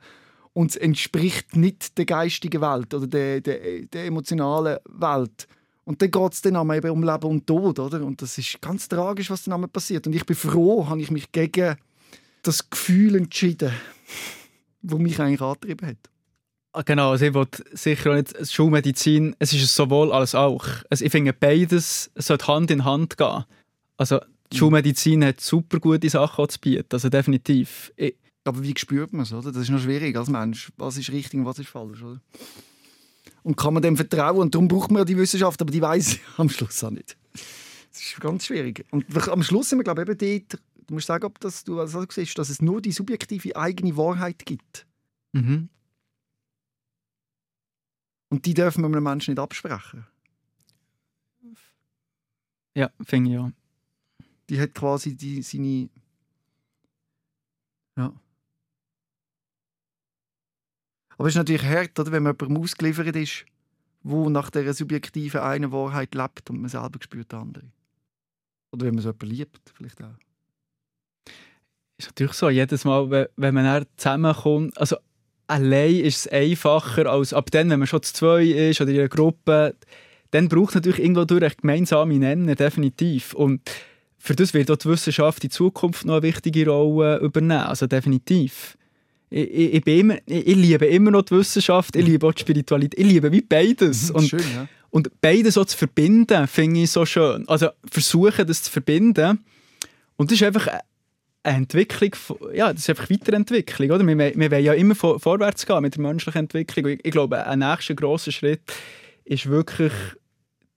und es entspricht nicht der geistigen Welt oder der, der, der emotionalen Welt. Und dann geht es dann einmal eben um Leben und Tod, oder? Und das ist ganz tragisch, was dann einmal passiert. Und ich bin froh, habe ich mich gegen das Gefühl entschieden, das mich eigentlich angetrieben hat. Ah, genau, also ich wollte sicher auch nicht Schulmedizin, es ist sowohl als auch. Also ich finde, beides sollte Hand in Hand gehen. Also die mhm. Schulmedizin hat super gute Sachen zu bieten, also definitiv. Ich, aber wie spürt man es, oder? Das ist noch schwierig als Mensch. Was ist richtig und was ist falsch, oder? Und kann man dem vertrauen? Und darum braucht man ja die Wissenschaft, aber die weiß ich am Schluss auch nicht. Das ist ganz schwierig. Und am Schluss sind wir, glaube ich, eben dort, du musst sagen, ob das, du also siehst, dass es nur die subjektive eigene Wahrheit gibt. Mhm. Und die dürfen wir einem Menschen nicht absprechen. Ja, finde ich ja. Die hat quasi die, seine. Ja. Aber es ist natürlich hart, oder, wenn man jemandem ausgeliefert ist, wo nach dieser subjektiven einen Wahrheit lebt und man selber spürt andere. Oder wenn man so jemanden liebt, vielleicht auch. Ist natürlich so, jedes Mal, wenn man zusammenkommt, also allein ist es einfacher als ab dann, wenn man schon zu zwei ist oder in einer Gruppe, dann braucht es natürlich irgendwo durch einen gemeinsamen Nenner, definitiv. Und für das wird auch die Wissenschaft in Zukunft noch eine wichtige Rolle übernehmen, also definitiv. Ich, ich, ich, immer, ich, liebe immer noch die Wissenschaft, ich liebe auch die Spiritualität, ich liebe wie beides. Und, schön, ja. und beides so zu verbinden, finde ich so schön. Also versuchen, das zu verbinden. Und das ist einfach eine Entwicklung, ja, das ist einfach Weiterentwicklung. Oder? Wir, wir wollen ja immer vor, vorwärts gehen mit der menschlichen Entwicklung. Ich, ich glaube, ein nächster grosser Schritt ist wirklich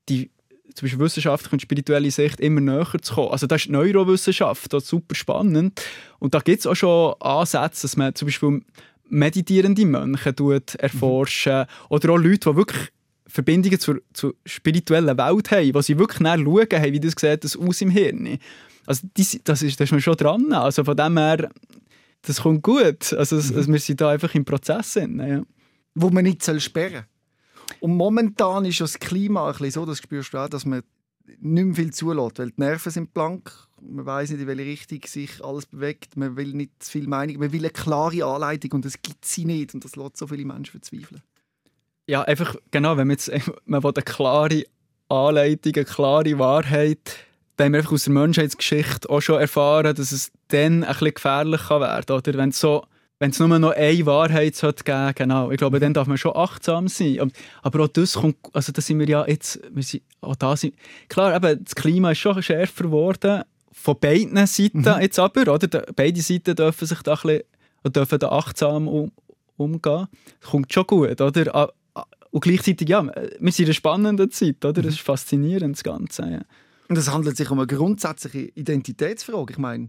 die zum Beispiel wissenschaftliche und spirituelle Sicht immer näher zu kommen. Also das ist die Neurowissenschaft, das ist super spannend. Und da gibt es auch schon Ansätze, dass man zum Beispiel meditierende Mönche erforschen mhm. oder auch Leute, die wirklich Verbindungen zur, zur spirituellen Welt haben, wo sie wirklich schauen, hey, wie das sieht das aus im Hirn. Also das, das, ist, da ist man schon dran. Also von dem her, das kommt gut. Also, mhm. also wir sind da einfach im Prozess. ja. Wo man nicht sperren soll. Und momentan ist das Klima ein bisschen so, das spürst du auch, dass man nicht mehr viel zulässt, weil die Nerven sind blank, man weiß nicht, in welche Richtung sich alles bewegt, man will nicht zu viel Meinung, man will eine klare Anleitung und das gibt sie nicht und das lässt so viele Menschen verzweifeln. Ja, einfach, genau, wenn man jetzt man will eine klare Anleitung, eine klare Wahrheit, dann haben wir einfach aus der Menschheitsgeschichte auch schon erfahren, dass es dann ein bisschen gefährlich kann werden kann. Oder wenn es so wenn es nur noch eine Wahrheit sollte geben genau. Ich glaube, dann darf man schon achtsam sein. Aber auch das kommt, also da sind wir ja jetzt, wir sind, auch da sind, klar, eben, das Klima ist schon schärfer geworden, von beiden Seiten mhm. jetzt aber, oder? Beide Seiten dürfen sich da ein bisschen, dürfen da achtsam um, umgehen. Das kommt schon gut, oder? Und gleichzeitig, ja, wir sind in einer spannenden Zeit, oder? Das mhm. ist faszinierend, das Ganze. Ja. Und es handelt sich um eine grundsätzliche Identitätsfrage. Ich meine,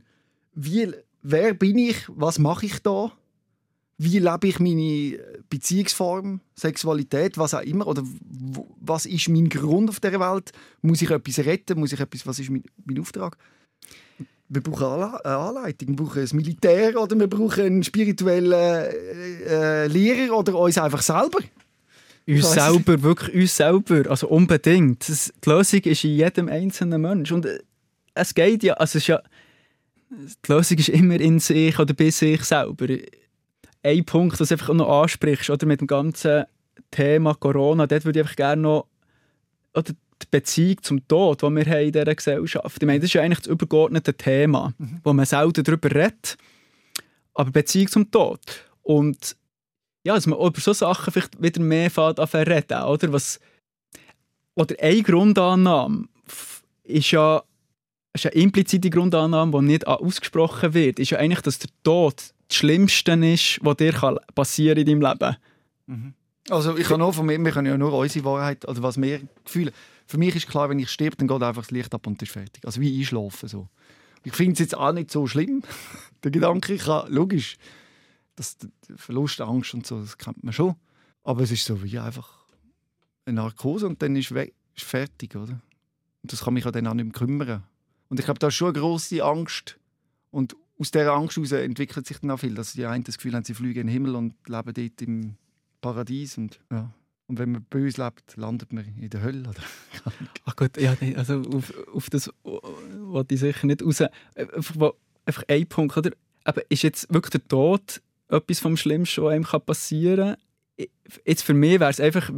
wie, wer bin ich, was mache ich da? wie lebe ich meine Beziehungsform, Sexualität, was auch immer, oder was ist mein Grund auf dieser Welt? Muss ich etwas retten? Muss ich etwas, was ist mein, mein Auftrag? Wir brauchen eine Anleitung, wir brauchen ein Militär oder wir brauchen einen spirituellen äh, Lehrer oder uns einfach selber. Uns selber, wirklich uns selber, also unbedingt. Das, die Lösung ist in jedem einzelnen Mensch und äh, es geht ja, also es ist ja, die Lösung ist immer in sich oder bei sich selber ein Punkt, den du einfach noch ansprichst, oder mit dem ganzen Thema Corona, dort würde ich einfach gerne noch oder die Beziehung zum Tod, die wir haben in dieser Gesellschaft. Ich meine, das ist ja eigentlich das übergeordnete Thema, mhm. wo man selten darüber redet, aber Beziehung zum Tod. Und ja, dass man über solche Sachen vielleicht wieder mehr fährt an reden, oder? Was, oder eine Grundannahme ist ja, ist eine implizite Grundannahme, die nicht ausgesprochen wird, ist ja eigentlich, dass der Tod das Schlimmste ist, was dir passieren kann in deinem Leben. Mhm. Also ich kann nur von mir, wir können ja nur unsere Wahrheit, also was wir fühlen. Für mich ist klar, wenn ich sterbe, dann geht einfach das Licht ab und ist fertig. Also wie einschlafen so. Ich finde es jetzt auch nicht so schlimm. Der Gedanke, ich kann, logisch, das, Verlust, Angst und so, das kennt man schon. Aber es ist so wie einfach eine Narkose und dann ist es fertig, oder? Und das kann mich dann auch nicht mehr kümmern. Und ich glaube, da ist schon eine grosse Angst und aus dieser Angst heraus entwickelt sich dann auch viel, dass die einen das Gefühl haben, sie fliegen in den Himmel und leben dort im Paradies und ja. Und wenn man böse lebt, landet man in der Hölle. Oder? Ach gut, ja, also auf, auf das wollte ich sicher nicht raus. Einfach, einfach ein Punkt, oder? Aber ist jetzt wirklich der Tod etwas vom Schlimmsten, was einem passieren kann? Jetzt für mich wäre es einfach,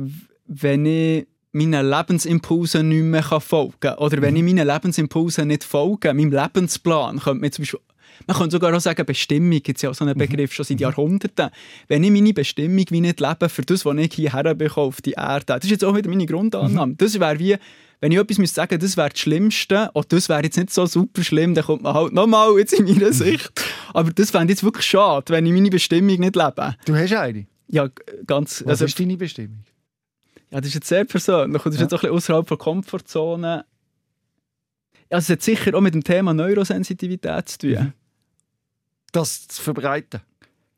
wenn ich meinen Lebensimpulsen nicht mehr folgen kann. Oder wenn ich meinen Lebensimpulsen nicht folge, meinem Lebensplan, könnte man zum Beispiel man könnte sogar auch sagen, Bestimmung gibt es ja auch so einen Begriff schon seit Jahrhunderten. Wenn ich meine Bestimmung wie nicht lebe für das, was ich hierher bekomme auf die Erde, das ist jetzt auch wieder meine Grundannahme. Das wäre wie, wenn ich etwas müsste sagen das wäre das Schlimmste, und das wäre jetzt nicht so super schlimm, dann kommt man halt nochmal jetzt in meiner Sicht. Aber das fände jetzt wirklich schade, wenn ich meine Bestimmung nicht lebe. Du hast eine? Ja, ganz... Was also, ist deine Bestimmung? Ja, das ist jetzt sehr persönlich und das ist Ja. jetzt auch ein bisschen außerhalb der Komfortzone. Ja, es hat sicher auch mit dem Thema Neurosensitivität zu tun. Mhm. Das zu verbreiten.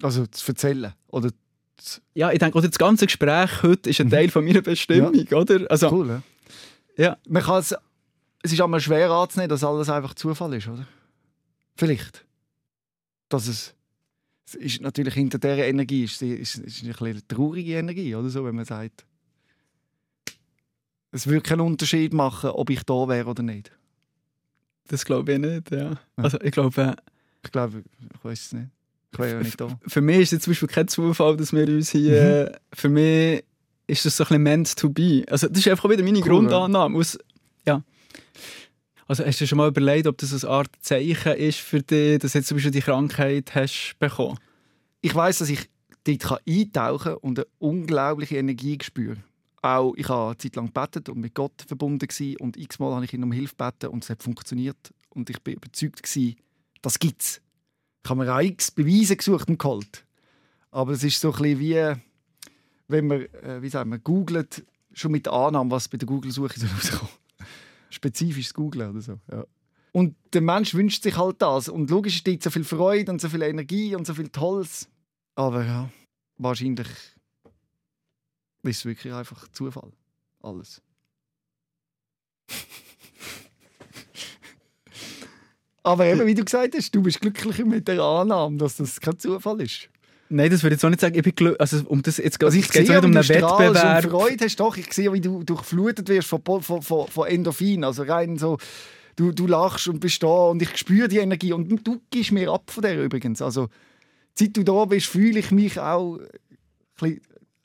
Also zu erzählen. Oder zu... Ja, ich denke, oder das ganze Gespräch heute ist ein Teil von meiner Bestimmung, oder? Also, Cool, ja? ja. Man kann es... Es ist einmal schwer anzunehmen, dass alles einfach Zufall ist, oder? Vielleicht. Dass es... Es ist natürlich hinter dieser Energie ist, ist, ist eine bisschen traurige Energie, oder so, wenn man sagt, es würde keinen Unterschied machen, ob ich da wäre oder nicht. Das glaube ich nicht, ja. Also ich glaube, Ich glaube, ich weiß es nicht. Ich wäre ja nicht da. für mich ist es zum Beispiel kein Zufall, dass wir uns hier... Mhm. Für mich ist das so ein bisschen meant to be. Also das ist einfach wieder meine Cool, Grundannahme. Aus, ja. Also hast du schon mal überlegt, ob das eine Art Zeichen ist für dich, dass du jetzt zum Beispiel die Krankheit hast bekommen? Ich weiß, dass ich dort kann eintauchen und eine unglaubliche Energie spüre. Auch ich habe eine Zeit lang gebetet und mit Gott verbunden gewesen, und x-mal habe ich ihn um Hilfe gebeten und es hat funktioniert und ich bin überzeugt gewesen, das gibt's. Ich habe mir auch x Beweise gesucht und geholt. Aber es ist so ein bisschen wie, wenn man, äh, wie sagt man, googelt, schon mit der Annahme, was bei der Google-Suche soll rauskommen. Spezifisches Googlen oder so. Ja. Und der Mensch wünscht sich halt das. Und logisch dort so viel Freude und so viel Energie und so viel Tolles. Aber ja, wahrscheinlich ist es wirklich einfach Zufall. Alles. Aber eben, wie du gesagt hast, du bist glücklicher mit der Annahme, dass das kein Zufall ist. Nein, das würde ich jetzt auch nicht sagen. Ich bin glücklich. Also, um das jetzt Also ich es geht sehe, nicht um einen Wettbewerb. und Freude hast. Doch, ich sehe, wie du durchflutet wirst von, von, von, von Endorphin. Also rein so, du, du lachst und bist da und ich spüre die Energie. Und du gibst mir ab von der übrigens. Also, seit du da bist, fühle ich mich auch... ein bisschen-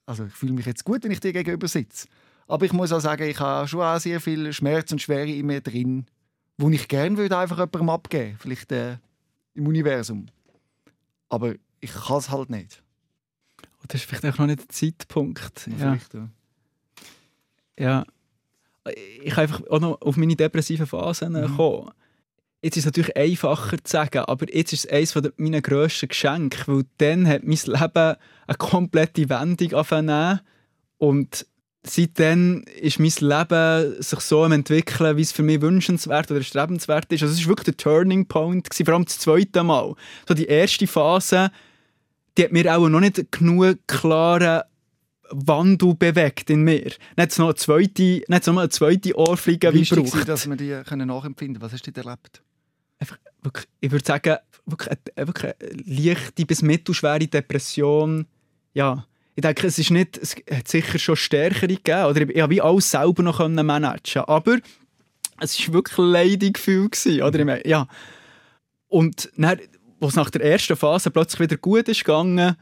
Also ich fühle mich jetzt gut, wenn ich dir gegenüber sitze. Aber ich muss auch sagen, ich habe schon auch sehr viel Schmerz und Schwere in mir drin, wo ich gerne würde einfach jemandem abgeben Vielleicht äh, im Universum. Aber ich kann es halt nicht. Das ist vielleicht auch noch nicht der Zeitpunkt. Ja. Ja. ja. Ich kann einfach auch noch auf meine depressiven Phasen Mhm. kommen. Jetzt ist es natürlich einfacher zu sagen, aber jetzt ist es eines meiner grössten Geschenke, weil dann hat mein Leben eine komplette Wendung angefangen und seitdem ist mein Leben sich so am entwickeln, wie es für mich wünschenswert oder strebenswert ist. Also es war wirklich der Turning Point, gewesen, vor allem das zweite Mal. So die erste Phase, die hat mir auch noch nicht genug klaren Wandel bewegt in mir. Nicht noch eine zweite, nicht noch eine zweite Ohrfeige wie braucht. gewesen, dass wir die können nachempfinden können. Was hast du erlebt? wirklich, ich würde sagen, wirklich eine, wirklich eine leichte bis mittelschwere Depression. Ja, ich denke, es ist nicht, es hat sicher schon stärkere gegeben, oder ich, ich wie alles selber noch können managen, aber es war wirklich ein gewesen, oder meine, ja. Und dann, wo es nach der ersten Phase plötzlich wieder gut ist gegangen,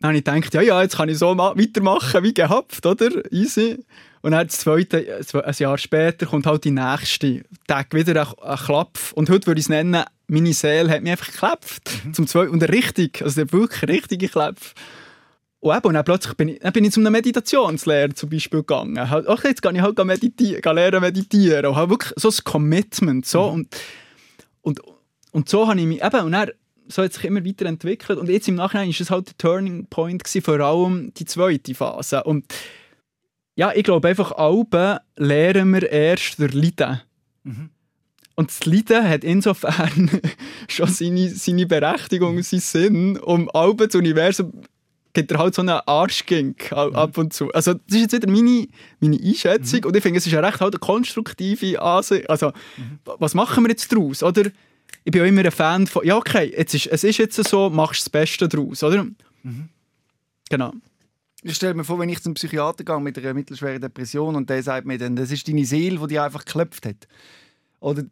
dann habe ich gedacht, ja, ja, jetzt kann ich so ma- weitermachen wie gehabt, oder? Easy. Und dann das zweite, ein Jahr später kommt halt die nächste. Tag wieder ein, ein Klapf. Und heute würde ich es nennen, meine Seele hat mich einfach geklapft. Zum zweiten, und richtig, also der wirklich richtige Klapf. Und eben, und dann plötzlich bin ich, dann bin ich zu einer Meditationslehre zum Beispiel gegangen. Ach, jetzt kann ich halt meditieren, kann lernen meditieren. Und halt wirklich so ein Commitment. So. Und, und, und so habe ich mich, eben, und dann, so hat sich immer weiterentwickelt. Und jetzt im Nachhinein war es halt der Turning Point, gewesen, vor allem die zweite Phase. Und ja, ich glaube einfach, Alben lernen wir erst durch Leiden. Mhm. Und das Leiden hat insofern schon seine, seine Berechtigung und seinen Sinn. Um Alben, das Universum, gibt er halt so einen Arschgink Mhm. ab und zu. Also das ist jetzt wieder meine, meine Einschätzung. Und ich finde, es ist ja recht halt eine konstruktive Ansicht. Also, Mhm. was machen wir jetzt daraus, oder? Ich bin auch immer ein Fan von, ja okay, jetzt ist, es ist jetzt so, machst das Beste daraus, oder? Mhm. Genau. Ich stelle mir vor, wenn ich zum Psychiater gehe mit einer mittelschweren Depression und der sagt mir dann, das ist deine Seele, die dich einfach geklopft hat. Oder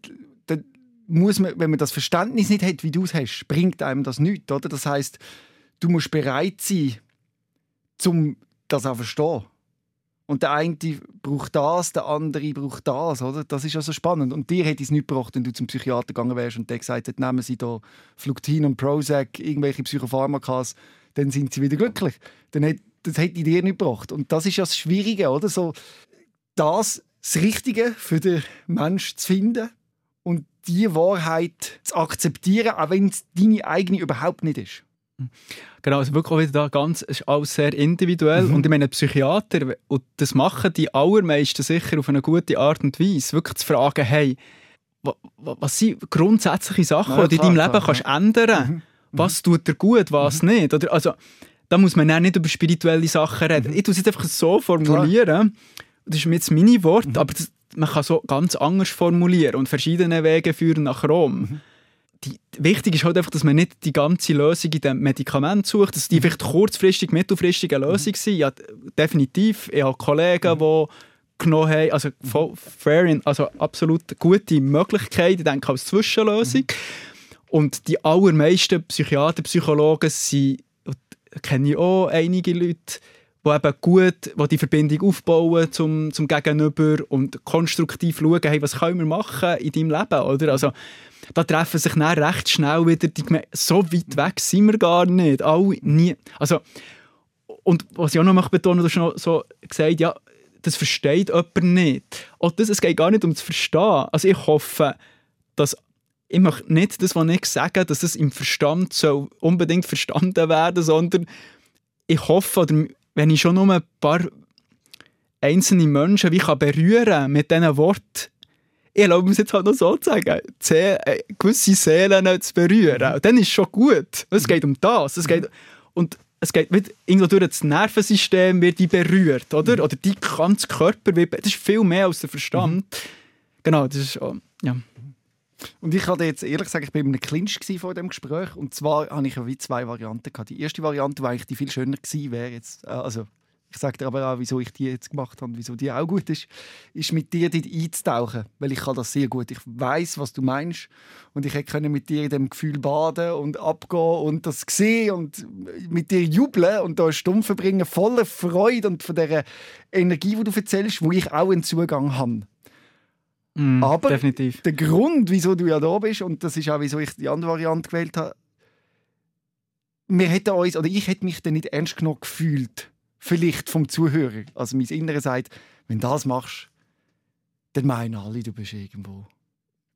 dann muss man, wenn man das Verständnis nicht hat, wie du es hast, bringt einem das nichts. Oder? Das heißt, du musst bereit sein, um das auch zu verstehen. Und der eine braucht das, der andere braucht das, oder? Das ist also spannend. Und dir hätte es nicht gebracht, wenn du zum Psychiater gegangen wärst und der gesagt hat, nehmen Sie da Fluktin und Prozac, irgendwelche Psychopharmakas, dann sind Sie wieder glücklich. Dann hätte, das hätte dir nicht gebracht. Und das ist ja das Schwierige, oder? So, das, das Richtige für den Menschen zu finden und die Wahrheit zu akzeptieren, auch wenn es deine eigene überhaupt nicht ist. Genau, also wirklich auch wieder da ganz, es ist alles sehr individuell. Mhm. Und ich meine, Psychiater, und das machen die allermeisten sicher auf eine gute Art und Weise, wirklich zu fragen, hey, was sind grundsätzliche Sachen, ja, die du in deinem Leben klar, kannst ja. ändern mhm. Was tut dir gut, was mhm. nicht? Oder, also, da muss man auch nicht über spirituelle Sachen reden. Mhm. Ich tue es jetzt einfach so formulieren. Klar. Das ist jetzt meine Wort, mhm. aber das, man kann so ganz anders formulieren und verschiedene Wege führen nach Rom. Die, wichtig ist halt einfach, dass man nicht die ganze Lösung in dem Medikament sucht, dass die mhm. vielleicht kurzfristig, mittelfristig eine Lösung mhm. sind. Ja, definitiv. Ich habe Kollegen, mhm. die genommen haben, also fair, also absolut gute Möglichkeit, ich denke als Zwischenlösung. Und die allermeisten Psychiater, Psychologen sind, kenne ich auch einige Leute, die eben gut die, die Verbindung aufbauen zum, zum Gegenüber und konstruktiv schauen, hey, was können wir machen in deinem Leben, oder? Also, da treffen sich dann recht schnell wieder die Geme So weit weg sind wir gar nicht. Alle nie. Also, und was ich auch noch betonen möchte, du hast so gesagt, ja, das versteht jemand nicht. Auch das, es geht gar nicht um das Verstehen. Also ich hoffe, dass ich möchte nicht das, was ich sage, dass es im Verstand so unbedingt verstanden werden, sondern ich hoffe, oder wenn ich schon nur ein paar einzelne Menschen wie kann berühren mit diesen Worten, ich erlaube mir jetzt halt noch so zu sagen, äh, gewisse Seelen zu berühren. Und dann ist es schon gut. Es geht um das. Es geht, und es geht mit, irgendwo durch das Nervensystem wird die berührt, oder? Oder die ganze Körper wird, das ist viel mehr als der Verstand. Mhm. Genau, das ist, ja. Und ich hatte jetzt ehrlich gesagt, ich bin in einem Clinch vor dem Gespräch. Und zwar hatte ich wie zwei Varianten gehabt. Die erste Variante, die eigentlich die viel schöner gewesen wäre, jetzt, äh, also ich sage dir aber auch, wieso ich die jetzt gemacht habe, wieso die auch gut ist, ist mit dir dort einzutauchen, weil ich kann das sehr gut. Ich weiß, was du meinst und ich hätte mit dir in dem Gefühl baden und abgehen und das sehen und mit dir jubeln und da Stunde verbringen, voller Freude und von der Energie, die du erzählst, wo ich auch einen Zugang habe. Mm, aber definitiv. der Grund, wieso du ja da bist und das ist auch, wieso ich die andere Variante gewählt habe, wir hätten uns, oder ich hätte mich dann nicht ernst genug gefühlt vielleicht vom Zuhörer. Also mein Innere sagt, wenn du das machst, dann meinen alle, du bist irgendwo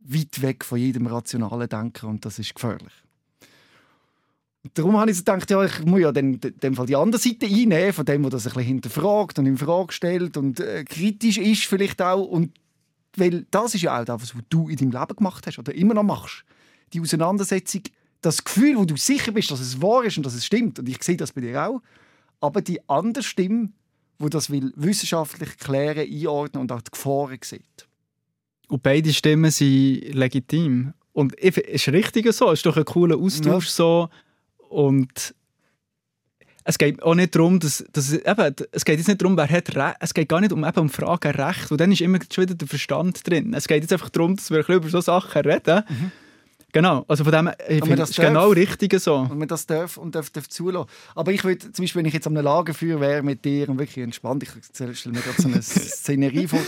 weit weg von jedem rationalen Denken und das ist gefährlich. Und darum habe ich so gedacht, ja, ich muss ja dann, dann Fall die andere Seite einnehmen, von dem, der das ein bisschen hinterfragt und in Frage stellt und äh, kritisch ist vielleicht auch. Und weil das ist ja auch das, was du in deinem Leben gemacht hast oder immer noch machst. Die Auseinandersetzung, das Gefühl, wo du sicher bist, dass es wahr ist und dass es stimmt. Und ich sehe das bei dir auch aber die andere Stimme, wo das will wissenschaftlich klären, einordnen und auch die Gefahren sieht. Und beide Stimmen sind legitim. Und es ist richtig so, es ist doch ein cooler Austausch ja. so. Und es geht auch nicht darum, dass, dass eben, es geht jetzt nicht darum, wer hat Recht, es geht gar nicht um, eben um Fragen Recht, weil dann ist immer schon wieder der Verstand drin. Es geht jetzt einfach darum, dass wir ein bisschen über solche Sachen reden. Mhm. Genau, also von dem ich finde, das ist genau richtig so. Und man das darf und darf, darf zulassen. Aber ich würde, zum Beispiel, wenn ich jetzt am Lagerfeuer wäre mit dir und wirklich entspannt, ich stelle mir gerade so eine Szenerie vor,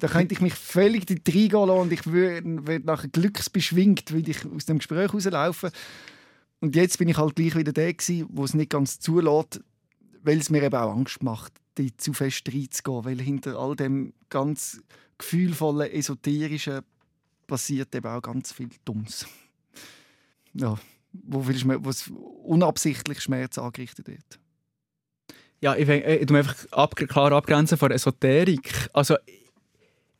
da könnte ich mich völlig reingehen lassen und ich würde, würde nachher glücksbeschwingt würde ich aus dem Gespräch rauslaufen. Und jetzt bin ich halt gleich wieder der gewesen, wo es nicht ganz zulässt, weil es mir eben auch Angst macht, die zu fest reinzugehen, weil hinter all dem ganz gefühlvollen, esoterischen passiert eben auch ganz viel Dummes ja, wo, viel wo es unabsichtlich Schmerz angerichtet wird. Ja, ich, ich, ich einfach ab, klar abgrenzen von Esoterik. Also,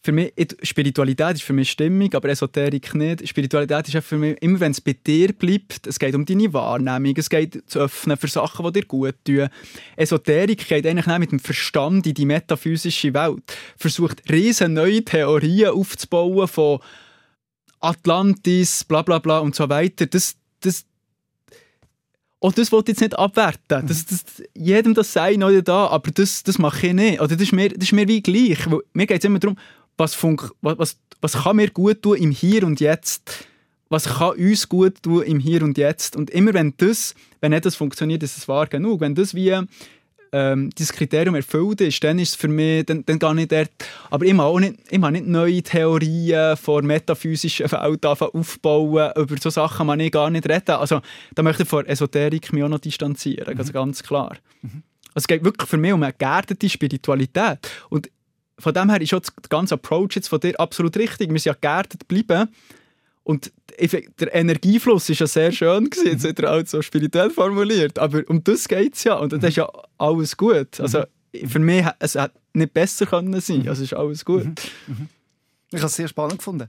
für mich, Spiritualität ist für mich Stimmung, aber Esoterik nicht. Spiritualität ist für mich, immer wenn es bei dir bleibt, es geht um deine Wahrnehmung, es geht zu öffnen für Sachen, die dir gut tun. Esoterik geht eigentlich mit dem Verstand in die metaphysische Welt. Versucht riesen neue Theorien aufzubauen von Atlantis, bla bla bla und so weiter, das, das, auch das wollte ich jetzt nicht abwerten. Das, das, jedem das sei oder da, aber das, das mache ich nicht. Oder das, ist mir, das ist mir wie gleich. Mir geht es immer darum, was, funk, was, was, was kann mir gut tun im Hier und Jetzt. Was kann uns gut tun im Hier und Jetzt. Und immer wenn das, wenn nicht das funktioniert, ist es wahr genug. Wenn das wie ähm, dieses Kriterium erfüllt ist, dann ist es für mich, dann, dann gehe ich dort, aber ich auch nicht, ich nicht neue Theorien von metaphysischen Welt aufbauen, über so Sachen kann ich gar nicht reden. Also da möchte ich von Esoterik mich auch noch distanzieren, mhm. also ganz klar. Mhm. Also, es geht wirklich für mich um eine geerdete Spiritualität und von dem her ist auch der ganze Approach jetzt von dir absolut richtig. Wir sind ja geerdet bleiben und der Energiefluss ist ja sehr schön gewesen, jetzt hat er auch so spirituell formuliert, aber um das geht es ja und das ist ja alles gut. Also für mich es hat nicht besser können sein, also ist alles gut. Mhm. Mhm. Ich habe es sehr spannend gefunden.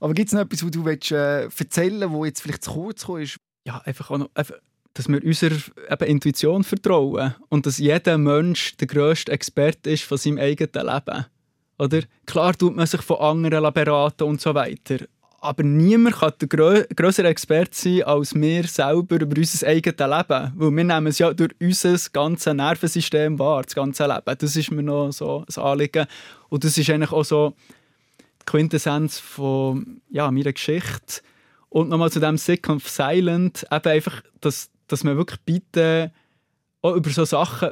Aber gibt es noch etwas, was du willst, äh, erzählen willst, wo jetzt vielleicht zu kurz ist? Ja, einfach auch noch, einfach, dass wir unserer Intuition vertrauen und dass jeder Mensch der grösste Experte ist von seinem eigenen Leben. Oder? Klar tut man sich von anderen beraten und so weiter aber niemand kann der grö größere Experte sein als wir selber über unser eigenes Leben. Weil wir nehmen es ja durch unser ganzes Nervensystem wahr, das ganze Leben. Das ist mir noch so ein Anliegen. Und das ist eigentlich auch so die Quintessenz von ja, meiner Geschichte. Und nochmal zu dem Sick of Silent, eben einfach, dass, dass man wirklich bitte auch über so Sachen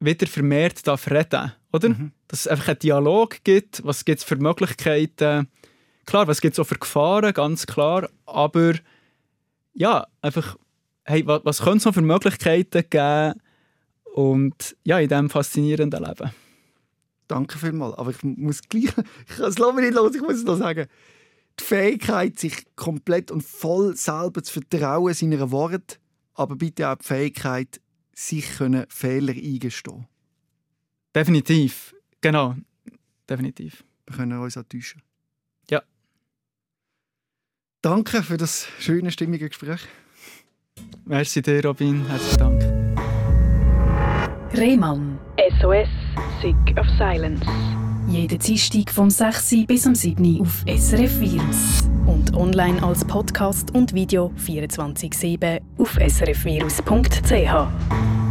wieder vermehrt darf reden, oder? Mhm. Dass es einfach einen Dialog gibt, was gibt es für Möglichkeiten, klar, was gibt es auch für Gefahren, ganz klar, aber ja, einfach, hey, was, was könnte es noch für Möglichkeiten geben und ja, in diesem faszinierenden Leben. Danke vielmals, aber ich muss gleich, ich kann es nicht los, ich muss es noch sagen. Die Fähigkeit, sich komplett und voll selber zu vertrauen seiner Worte, aber bitte auch die Fähigkeit, sich können Fehler eingestehen. Definitiv, genau, definitiv. Wir können uns auch täuschen. Ja. Danke für das schöne, stimmige Gespräch. Merci dir, Robin. Herzlichen Dank. Rehmann. SOS, Sick of Silence. Jeden Dienstag vom 6. bis am 7. auf SRF Virus. Und online als Podcast und Video 24-7 auf srfvirus.ch.